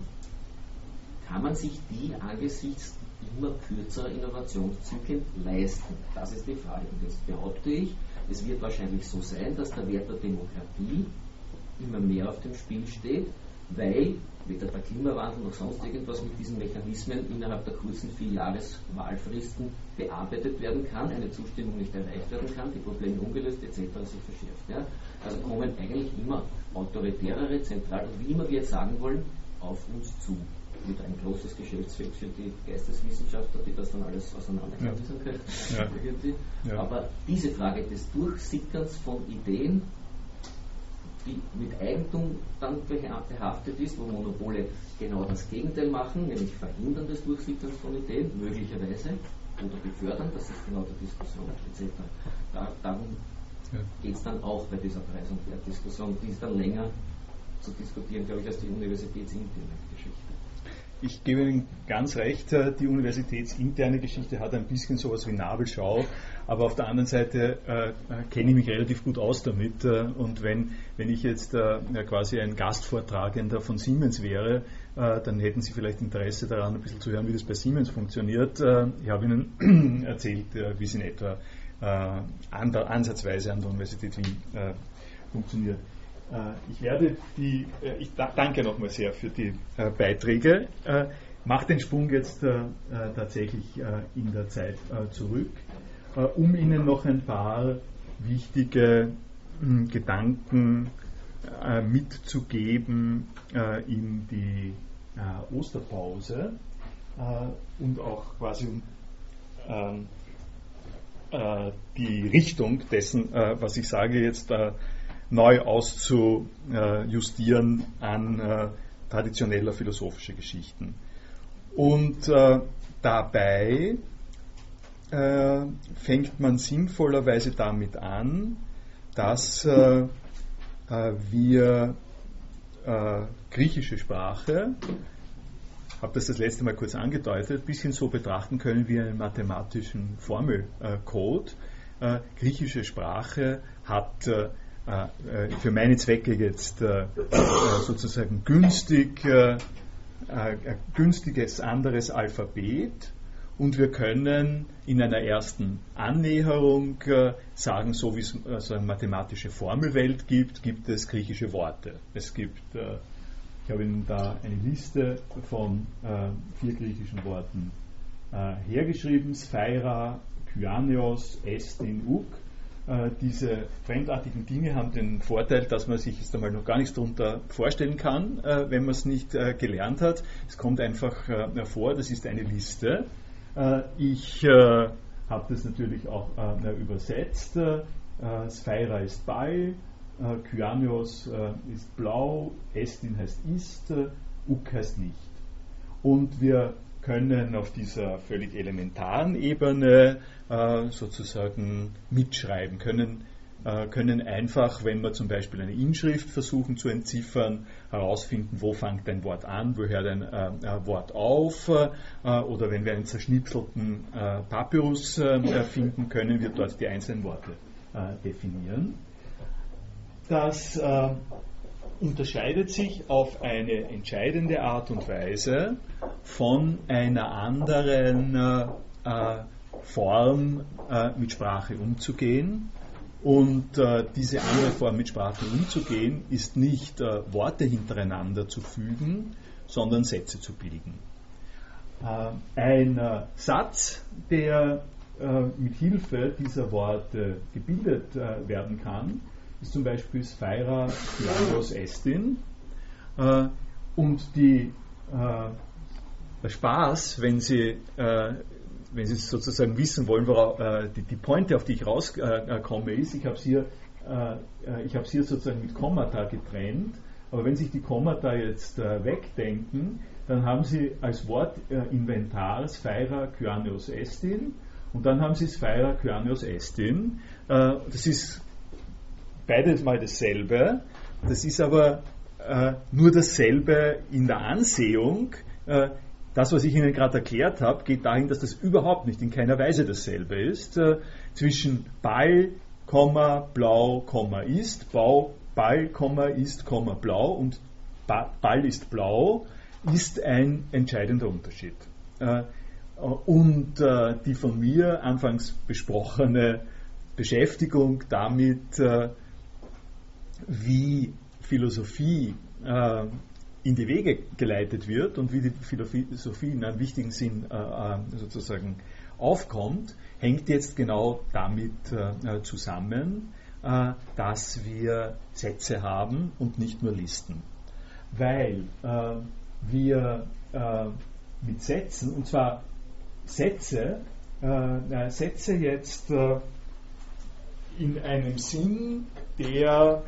kann man sich die angesichts immer kürzerer Innovationszyklen leisten? Das ist die Frage. Und jetzt behaupte ich, es wird wahrscheinlich so sein, dass der Wert der Demokratie immer mehr auf dem Spiel steht, weil weder der Klimawandel noch sonst irgendwas mit diesen Mechanismen innerhalb der kurzen Vierjahreswahlfristen bearbeitet werden kann, eine Zustimmung nicht erreicht werden kann, die Probleme ungelöst etc. sich verschärft. Ja? Also kommen eigentlich immer autoritärere, zentral und wie immer wir sagen wollen, auf uns zu. Wieder ein großes Geschäftsfeld für die Geisteswissenschaftler, die das dann alles auseinanderklamüsern ja. können. Ja. Aber diese Frage des Durchsickerns von Ideen, die mit Eigentum dann behaftet ist, wo Monopole genau das Gegenteil machen, nämlich verhindern das Durchsickern von Ideen, möglicherweise, oder befördern, das ist genau die Diskussion etc. Da, darum ja. geht es dann auch bei dieser Preis- und Wertdiskussion, die ist dann länger zu diskutieren, glaube ich, als die universitätsinterne Geschichte. Ich gebe Ihnen ganz recht, äh, die universitätsinterne Geschichte hat ein bisschen sowas wie Nabelschau, aber auf der anderen Seite äh, äh, kenne ich mich relativ gut aus damit äh, und wenn, wenn ich jetzt äh, quasi ein Gastvortragender von Siemens wäre, äh, dann hätten Sie vielleicht Interesse daran, ein bisschen zu hören, wie das bei Siemens funktioniert. ich habe Ihnen erzählt, wie es in etwa ansatzweise an der Universität Wien funktioniert. Äh, ich werde die, äh, ich danke nochmal sehr für die äh, Beiträge. Mache den Sprung jetzt tatsächlich in der Zeit zurück, um Ihnen noch ein paar wichtige hm, Gedanken mitzugeben in die Osterpause und auch quasi um ähm, die Richtung dessen, was ich sage, jetzt neu auszujustieren an äh, traditioneller philosophischer Geschichten. Und äh, dabei äh, fängt man sinnvollerweise damit an, dass wir griechische Sprache, habe das das letzte Mal kurz angedeutet, ein bisschen so betrachten können wie einen mathematischen Formelcode. griechische Sprache hat für meine Zwecke jetzt äh, sozusagen günstig, günstiges anderes Alphabet. Und wir können in einer ersten Annäherung sagen, so wie es also eine mathematische Formelwelt gibt, gibt es griechische Worte. Es gibt, ich habe Ihnen da eine Liste von vier griechischen Worten hergeschrieben, Sphaira, Kyanios, Estin, Uk. äh, diese fremdartigen Dinge haben den Vorteil, dass man sich jetzt einmal noch gar nichts darunter vorstellen kann, äh, wenn man es nicht äh, gelernt hat. Es kommt einfach vor, das ist eine Liste. ich habe das natürlich auch übersetzt. Sphaira ist Ball, Kyanios ist blau, Estin heißt ist, Uk heißt nicht. Und wir können auf dieser völlig elementaren Ebene äh, sozusagen mitschreiben, können, äh, können einfach, wenn wir zum Beispiel eine Inschrift versuchen zu entziffern, herausfinden, wo fängt ein Wort an, wo hört ein äh, Wort auf, äh, oder wenn wir einen zerschnipselten äh, Papyrus äh, finden, können wir dort die einzelnen Worte definieren. Das unterscheidet sich auf eine entscheidende Art und Weise von einer anderen äh, Form äh, mit Sprache umzugehen. Und äh, diese andere Form mit Sprache umzugehen ist nicht äh, Worte hintereinander zu fügen, sondern Sätze zu bilden. Äh, ein äh, Satz, der mit Hilfe dieser Worte gebildet werden kann, ist zum Beispiel Sphaira Lagos Estin. Äh, und die, äh, der Spaß, wenn Sie, äh, wenn Sie sozusagen wissen wollen, worauf, äh, die, die Pointe, auf die ich rauskomme, ist, ich habe es hier, äh, ich hier sozusagen mit Kommata getrennt, aber wenn sich die Kommata jetzt äh, wegdenken, dann haben Sie als Wort Inventar Sphaira Kyanios Estin und dann haben Sie Sphaira Kyanios Estin. das ist beides mal dasselbe. Das ist aber äh, nur dasselbe in der Ansehung. Äh, das, was ich Ihnen gerade erklärt habe, geht dahin, dass das überhaupt nicht in keiner Weise dasselbe ist. Äh, zwischen Ball, Komma, Blau, Komma ist, Bau, Ball, Komma ist, Komma, Blau und ba Ball ist blau, ist ein entscheidender Unterschied. Äh, und äh, die von mir anfangs besprochene Beschäftigung damit, äh, wie Philosophie äh, in die Wege geleitet wird und wie die Philosophie in einem wichtigen Sinn äh, äh sozusagen aufkommt, hängt jetzt genau damit äh, zusammen, äh, dass wir Sätze haben und nicht nur Listen. Weil äh, wir äh, mit Sätzen, und zwar Sätze, äh, Sätze jetzt äh, in einem Sinn, der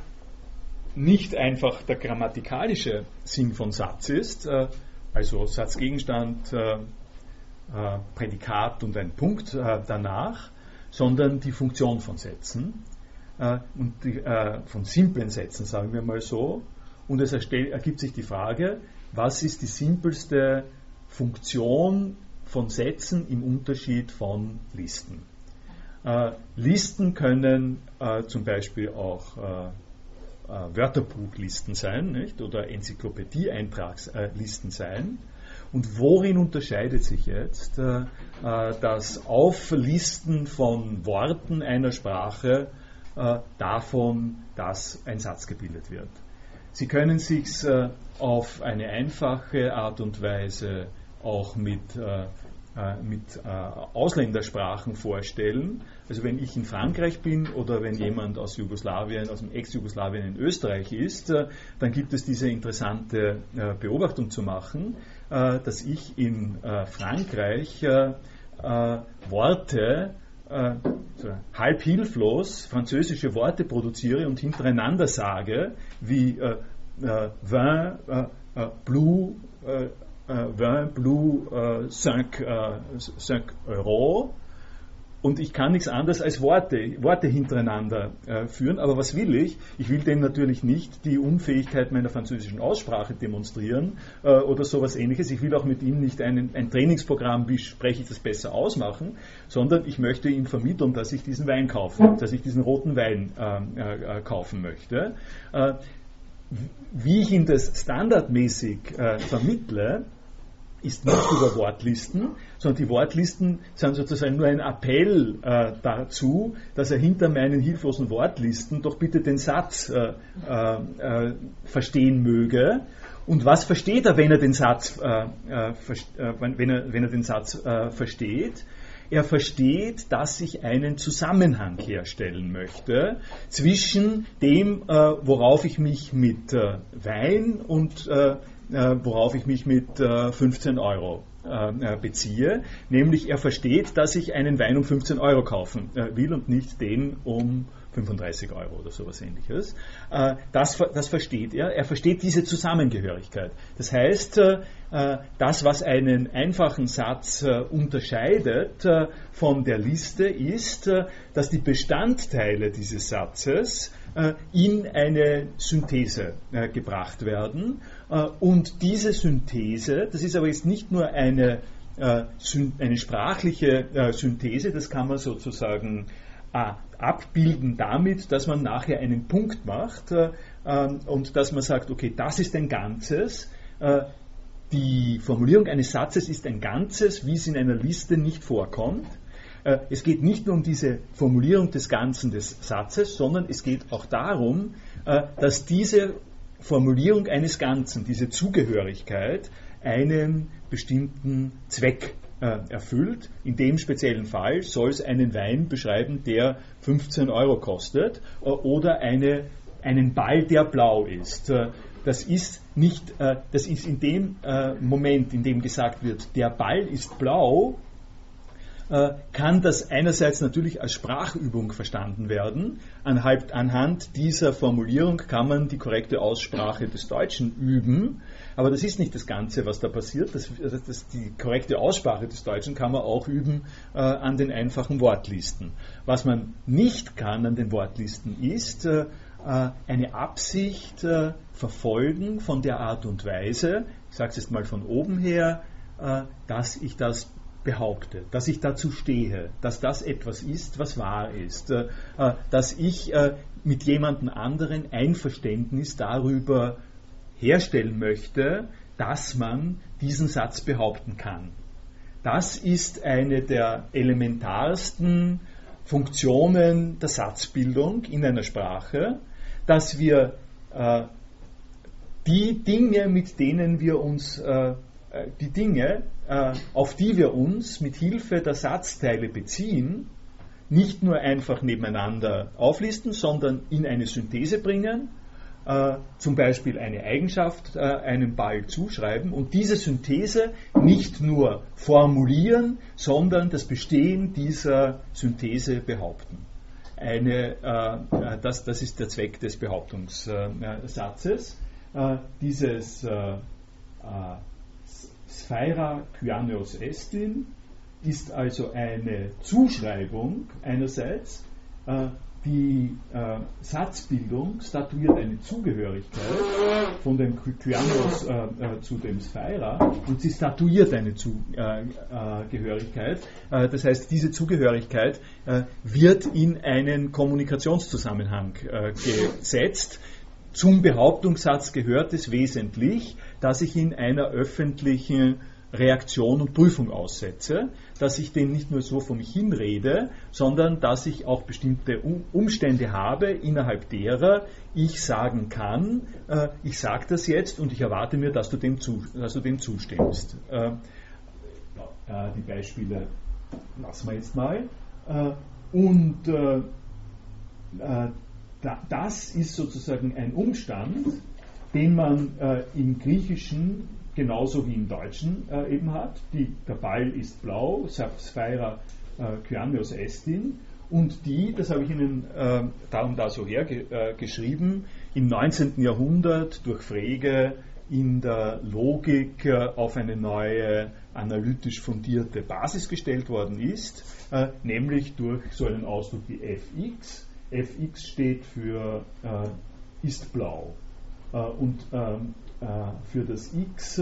nicht einfach der grammatikalische Sinn von Satz ist, äh, also Satzgegenstand, äh, äh, Prädikat und ein Punkt danach, sondern die Funktion von Sätzen und die, von simplen Sätzen, sagen wir mal so. Und es ergibt sich die Frage, was ist die simpelste Funktion von Sätzen im Unterschied von Listen? Listen können zum Beispiel auch äh, Wörterbuchlisten sein nicht? oder Enzyklopädie-Eintragslisten sein. Und worin unterscheidet sich jetzt äh, äh, das Auflisten von Worten einer Sprache äh, davon, dass ein Satz gebildet wird? Sie können sich äh, auf eine einfache Art und Weise auch mit äh, äh, mit äh, Ausländersprachen vorstellen. Also wenn ich in Frankreich bin oder wenn jemand aus Jugoslawien, aus dem Ex-Jugoslawien in Österreich ist, äh, dann gibt es diese interessante Beobachtung zu machen, dass ich in Frankreich Worte so halb hilflos französische Worte produziere und hintereinander sage, wie Vin, Blue, Vin Blue äh, 5, äh, 5 Euro und ich kann nichts anderes als Worte, Worte hintereinander äh, führen. Aber was will ich? Ich will dem natürlich nicht die Unfähigkeit meiner französischen Aussprache demonstrieren äh, oder sowas ähnliches. Ich will auch mit ihm nicht einen, ein Trainingsprogramm, wie spreche ich das besser ausmachen, sondern ich möchte ihm vermitteln, dass ich diesen Wein kaufe, dass ich diesen roten Wein äh, kaufen möchte. Wie ich ihn das standardmäßig äh, vermittle, ist nicht über Wortlisten, sondern die Wortlisten sind sozusagen nur ein Appell äh, dazu, dass er hinter meinen hilflosen Wortlisten doch bitte den Satz äh, äh, äh verstehen möge. Und was versteht er, wenn er den Satz, äh, äh, wenn er, wenn er den Satz versteht? Er versteht, dass ich einen Zusammenhang herstellen möchte zwischen dem, worauf ich mich mit Wein und äh, worauf ich mich mit 15 äh, Euro äh, beziehe. Nämlich er versteht, dass ich einen Wein um 15 Euro kaufen will und nicht den um 35 Euro oder sowas ähnliches. Das, das versteht er. Er versteht diese Zusammengehörigkeit. Das heißt, das, was einen einfachen Satz unterscheidet von der Liste, ist, dass die Bestandteile dieses Satzes in eine Synthese gebracht werden äh, und diese Synthese, das ist aber jetzt nicht nur eine, äh, eine sprachliche äh, Synthese, das kann man sozusagen abbilden damit, dass man nachher einen Punkt macht ähm, und dass man sagt, okay, das ist ein Ganzes. Die Formulierung eines Satzes ist ein Ganzes, wie es in einer Liste nicht vorkommt. Es geht nicht nur um diese Formulierung des Ganzen des Satzes, sondern es geht auch darum, dass diese Formulierung eines Ganzen, diese Zugehörigkeit, einen bestimmten Zweck äh, erfüllt. In dem speziellen Fall soll es einen Wein beschreiben, der 15 Euro kostet äh, oder eine, einen Ball, der blau ist. Das ist nicht, äh, das ist in dem äh, Moment, in dem gesagt wird, der Ball ist blau, äh, kann das einerseits natürlich als Sprachübung verstanden werden. Anhand dieser Formulierung kann man die korrekte Aussprache des Deutschen üben, aber das ist nicht das Ganze, was da passiert. Das, das, die korrekte Aussprache des Deutschen kann man auch üben äh, an den einfachen Wortlisten. Was man nicht kann an den Wortlisten ist, äh eine Absicht äh, verfolgen von der Art und Weise, ich sage es jetzt mal von oben her, äh, dass ich das behaupte, dass ich dazu stehe, dass das etwas ist, was wahr ist, äh, äh, dass ich äh, mit jemandem anderen Einverständnis darüber herstellen möchte, dass man diesen Satz behaupten kann. Das ist eine der elementarsten Funktionen der Satzbildung in einer Sprache, dass wir die Dinge, mit denen wir uns, die Dinge, äh, auf die wir uns mit Hilfe der Satzteile beziehen, nicht nur einfach nebeneinander auflisten, sondern in eine Synthese bringen äh, zum Beispiel eine Eigenschaft äh, einem Ball zuschreiben und diese Synthese nicht nur formulieren, sondern das Bestehen dieser Synthese behaupten. Eine, äh, äh das, das ist der Zweck des Behauptungssatzes. Äh, dieses äh, Sphaira Kyaneos Estin ist also eine Zuschreibung einerseits, die äh, Satzbildung statuiert eine Zugehörigkeit von dem Kyanos äh, äh, zu dem Sphaira und sie statuiert eine Zugehörigkeit. Äh, äh, das heißt, diese Zugehörigkeit äh, wird in einen Kommunikationszusammenhang gesetzt. Zum Behauptungssatz gehört es wesentlich, dass ich in einer öffentlichen Reaktion und Prüfung aussetze, dass ich den nicht nur so vor mich hinrede, sondern dass ich auch bestimmte Umstände habe, innerhalb derer ich sagen kann, äh, ich sage das jetzt und ich erwarte mir, dass du dem, zu, dass du dem zustimmst. Äh, äh, die Beispiele lassen wir jetzt mal. Äh, und äh, äh, das ist sozusagen ein Umstand, den man im Griechischen genauso wie im Deutschen äh, eben hat. Die, der Ball ist blau, Sapphira äh, Kyanios Estin. Und die, das habe ich Ihnen äh, da und da so hergeschrieben, äh, im 19. Jahrhundert durch Frege in der Logik äh, auf eine neue analytisch fundierte Basis gestellt worden ist, äh, nämlich durch so einen Ausdruck wie fx. fx steht für ist blau. und ähm, äh, für das X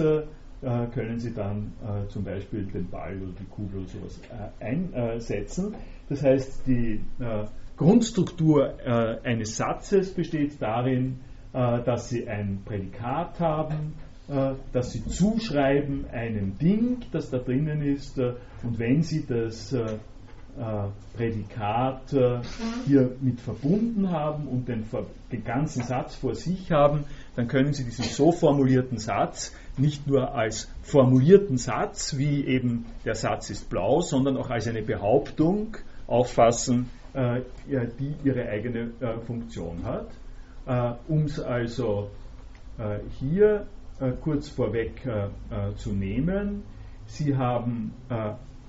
äh, können Sie dann äh, zum Beispiel den Ball oder die Kugel oder sowas einsetzen. Das heißt, die Grundstruktur eines Satzes besteht darin, dass Sie ein Prädikat haben, dass Sie zuschreiben einem Ding, das da drinnen ist, und wenn Sie das Prädikat hier mit verbunden haben und den ganzen Satz vor sich haben, dann können Sie diesen so formulierten Satz nicht nur als formulierten Satz, wie eben der Satz ist blau, sondern auch als eine Behauptung auffassen, äh, die ihre eigene äh, Funktion hat. Äh, um es also äh, hier äh, kurz vorweg äh, zu nehmen, Sie haben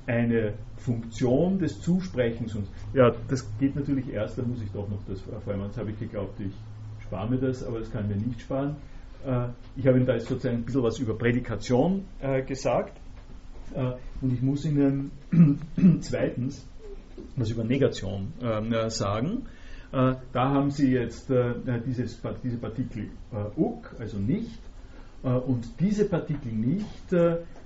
eine Funktion des Zusprechens und ja, das geht natürlich erst, da muss ich doch noch das vorhin, das habe ich geglaubt, ich spare mir das, aber das kann ich mir nicht sparen. Äh, ich habe Ihnen da jetzt sozusagen ein bisschen was über Prädikation äh, gesagt äh, und ich muss Ihnen zweitens was über Negation sagen. Da haben Sie jetzt dieses, diese Partikel uk, also nicht, und diese Partikel nicht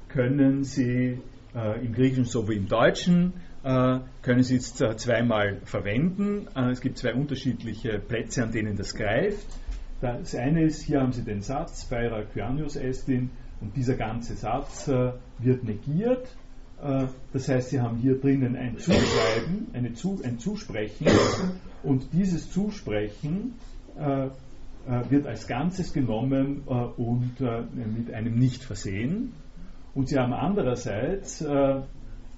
können Sie im Griechischen sowie im Deutschen können Sie jetzt äh, zweimal verwenden. Äh, es gibt zwei unterschiedliche Plätze, an denen das greift. Das eine ist, hier haben Sie den Satz, Speira Kyanius Estin, und dieser ganze Satz wird negiert. Das heißt, Sie haben hier drinnen ein Zuschreiben, eine Zu, ein Zusprechen, und dieses Zusprechen wird als Ganzes genommen und mit einem Nicht versehen. Und Sie haben andererseits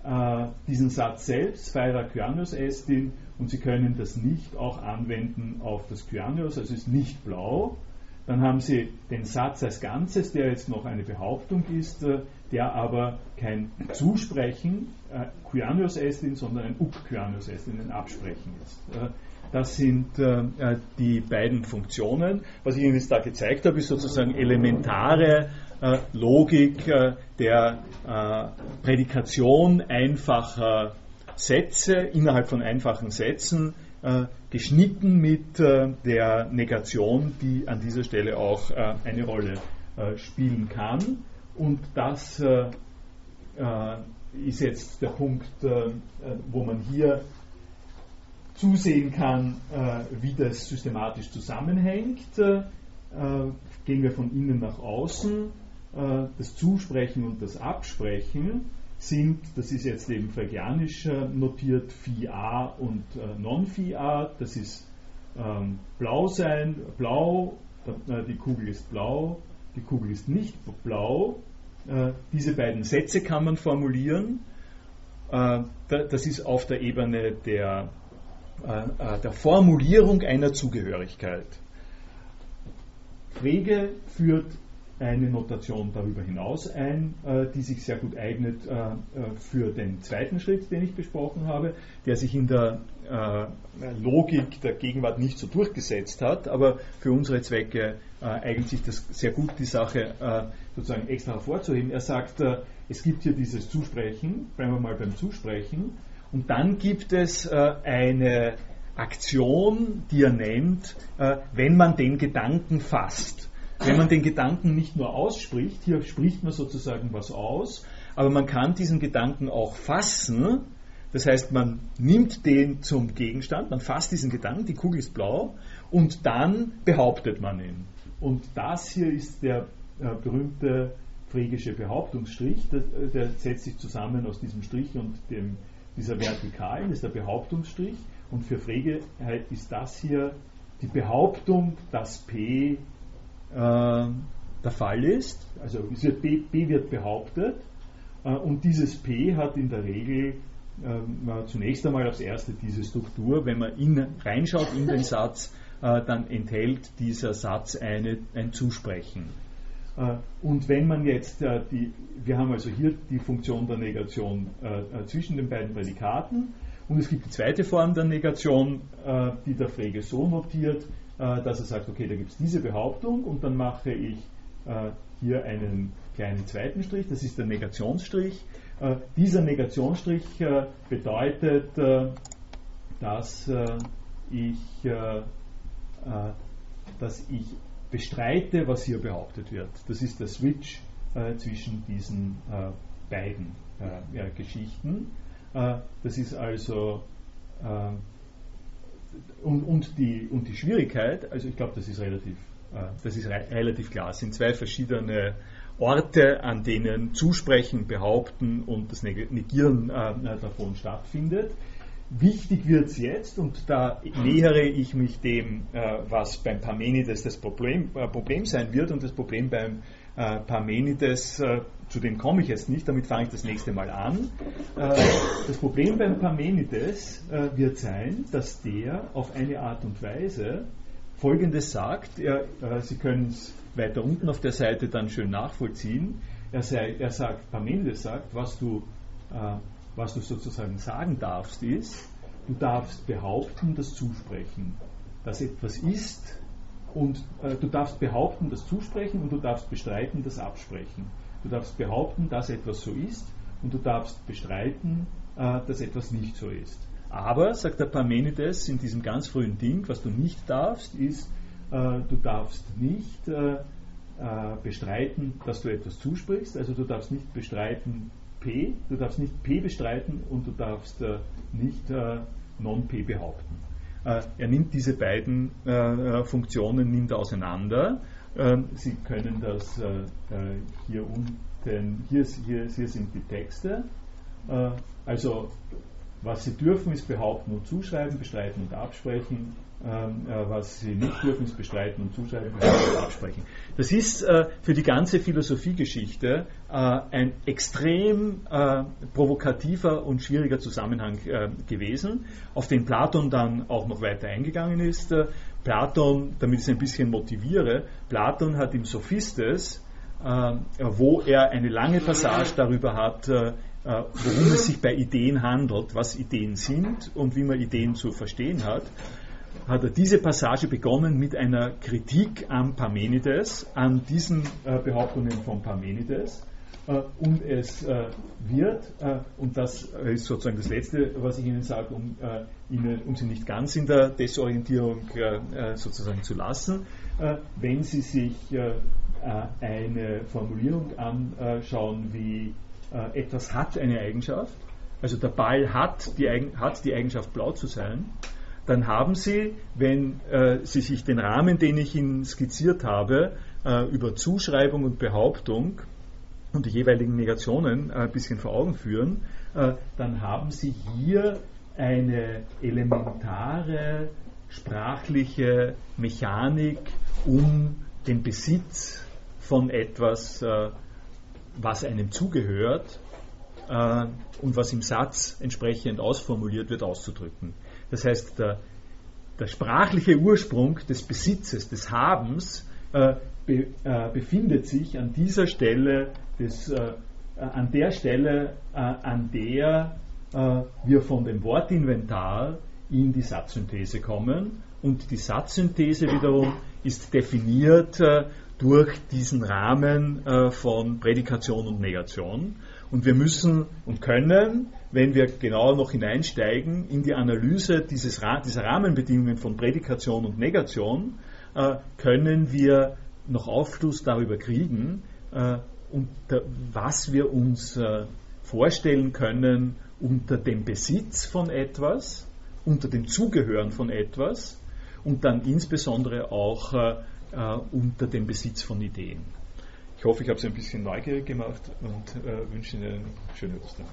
äh, diesen Satz selbst, Phaira Kyanios Estin, und Sie können das nicht auch anwenden auf das Kyanios, also ist nicht blau. Dann haben Sie den Satz als Ganzes, der jetzt noch eine Behauptung ist, äh, der aber kein Zusprechen, äh, Kyanios Estin, sondern ein Uk Kyanios Estin, ein Absprechen ist. Äh, das sind äh, äh, die beiden Funktionen. Was ich Ihnen jetzt da gezeigt habe, ist sozusagen elementare Logik äh, der äh, Prädikation einfacher Sätze innerhalb von einfachen Sätzen, äh, geschnitten mit der Negation, die an dieser Stelle auch eine Rolle spielen kann. Und das ist jetzt der Punkt, wo man hier zusehen kann, äh, wie das systematisch zusammenhängt. Äh, gehen wir von innen nach außen. Äh, das Zusprechen und das Absprechen sind, das ist jetzt eben freudianisch notiert, Phi A und Non-Phi A. Das ist ähm, blau sein, blau, die Kugel ist blau, die Kugel ist nicht blau. Diese beiden Sätze kann man formulieren. Das ist auf der Ebene der äh, äh, der Formulierung einer Zugehörigkeit. Frege führt eine Notation darüber hinaus ein, äh, die sich sehr gut eignet äh, äh, für den zweiten Schritt, den ich besprochen habe, der sich in der Logik der Gegenwart nicht so durchgesetzt hat, aber für unsere Zwecke eignet sich das sehr gut, die Sache sozusagen extra hervorzuheben. Er sagt, es gibt hier dieses Zusprechen, bleiben wir mal beim Zusprechen, und dann gibt es eine Aktion, die er nennt, wenn man den Gedanken fasst wenn man den Gedanken nicht nur ausspricht, hier spricht man sozusagen was aus, aber man kann diesen Gedanken auch fassen. Das heißt, man nimmt den zum Gegenstand, man fasst diesen Gedanken, die Kugel ist blau, und dann behauptet man ihn. Und das hier ist der äh, berühmte phrygische Behauptungsstrich, der, der, setzt sich zusammen aus diesem Strich und dem, dieser Vertikalen, das ist der Behauptungsstrich. Und für Frege ist das hier die Behauptung, dass P der Fall ist. Also wird B, B, wird behauptet äh, und dieses P hat in der Regel äh, zunächst einmal als erste diese Struktur. Wenn man in, reinschaut in den Satz, äh, dann enthält dieser Satz eine, ein Zusprechen. Äh, und wenn man jetzt die, wir haben also hier die Funktion der Negation zwischen den beiden Prädikaten und es gibt die zweite Form der Negation, die der Frege so notiert, dass er sagt, okay, da gibt es diese Behauptung und dann mache ich äh, hier einen kleinen zweiten Strich, das ist der Negationsstrich. Äh, dieser Negationsstrich bedeutet, dass ich, dass ich bestreite, was hier behauptet wird. Das ist der Switch zwischen diesen beiden Geschichten. das ist also und, und, die, und die Schwierigkeit, also ich glaube, das ist relativ, äh, das ist re relativ klar, es sind zwei verschiedene Orte, an denen Zusprechen, Behaupten und das Negieren äh, davon stattfindet. Wichtig wird es jetzt, und da nähere ich mich dem, äh, was beim Parmenides das Problem, äh, Problem sein wird, und das Problem beim äh, Parmenides, äh, zu dem komme ich jetzt nicht, damit fange ich das nächste Mal an. Äh, das Problem beim Parmenides äh, wird sein, dass der auf eine Art und Weise Folgendes sagt, er, äh, Sie können es weiter unten auf der Seite dann schön nachvollziehen, er, sei, er sagt, Parmenides sagt, was du, was du sozusagen sagen darfst, ist, du darfst behaupten, das Zusprechen, dass etwas ist, und äh, du darfst behaupten, das Zusprechen und du darfst bestreiten, das Absprechen. Du darfst behaupten, dass etwas so ist und du darfst bestreiten, äh, dass etwas nicht so ist. Aber, sagt der Parmenides in diesem ganz frühen Ding, was du nicht darfst, ist, äh, du darfst nicht äh, bestreiten, dass du etwas zusprichst. Also du darfst nicht bestreiten P, du darfst nicht P bestreiten und du darfst nicht Non-P behaupten. Er nimmt diese beiden Funktionen nimmt auseinander. Ähm, Sie können das hier unten, hier, hier, hier sind die Texte. Also was Sie dürfen, ist behaupten und zuschreiben, bestreiten und absprechen. Ähm, äh, was sie nicht dürfen, ist bestreiten und zuschreiben und absprechen. Das ist äh, für die ganze Philosophiegeschichte äh, ein extrem provokativer und schwieriger Zusammenhang gewesen, auf den Platon dann auch noch weiter eingegangen ist. Platon, damit ich es ein bisschen motiviere, Platon hat im Sophistes, wo er eine lange Passage darüber hat, worum es sich bei Ideen handelt, was Ideen sind und wie man Ideen zu verstehen hat, hat er diese Passage begonnen mit einer Kritik an Parmenides, an diesen äh, Behauptungen von Parmenides. Äh, und es äh, wird, äh, und das ist sozusagen das Letzte, was ich Ihnen sage, um, Ihnen, um Sie nicht ganz in der Desorientierung sozusagen zu lassen, wenn Sie sich eine Formulierung anschauen wie etwas hat eine Eigenschaft, also der Ball hat die, hat die Eigenschaft blau zu sein, dann haben Sie, wenn äh, Sie sich den Rahmen, den ich Ihnen skizziert habe, äh, über Zuschreibung und Behauptung und die jeweiligen Negationen äh, ein bisschen vor Augen führen, äh, dann haben Sie hier eine elementare sprachliche Mechanik, um den Besitz von etwas, äh, was einem zugehört und was im Satz entsprechend ausformuliert wird, auszudrücken. Das heißt, der, der sprachliche Ursprung des Besitzes, des Habens, be, äh, befindet sich an dieser Stelle, des, äh, an der Stelle, äh, an der äh, wir von dem Wortinventar in die Satzsynthese kommen. Und die Satzsynthese wiederum ist definiert äh, durch diesen Rahmen von Prädikation und Negation. Und wir müssen und können, wenn wir genauer noch hineinsteigen in die Analyse dieses, dieser Rahmenbedingungen von Prädikation und Negation, äh, können wir noch Aufschluss darüber kriegen, äh, unter, was wir uns äh, vorstellen können unter dem Besitz von etwas, unter dem Zugehören von etwas und dann insbesondere auch äh, äh, unter dem Besitz von Ideen. Ich hoffe, ich habe Sie ein bisschen neugierig gemacht und äh, wünsche Ihnen schöne Ostern.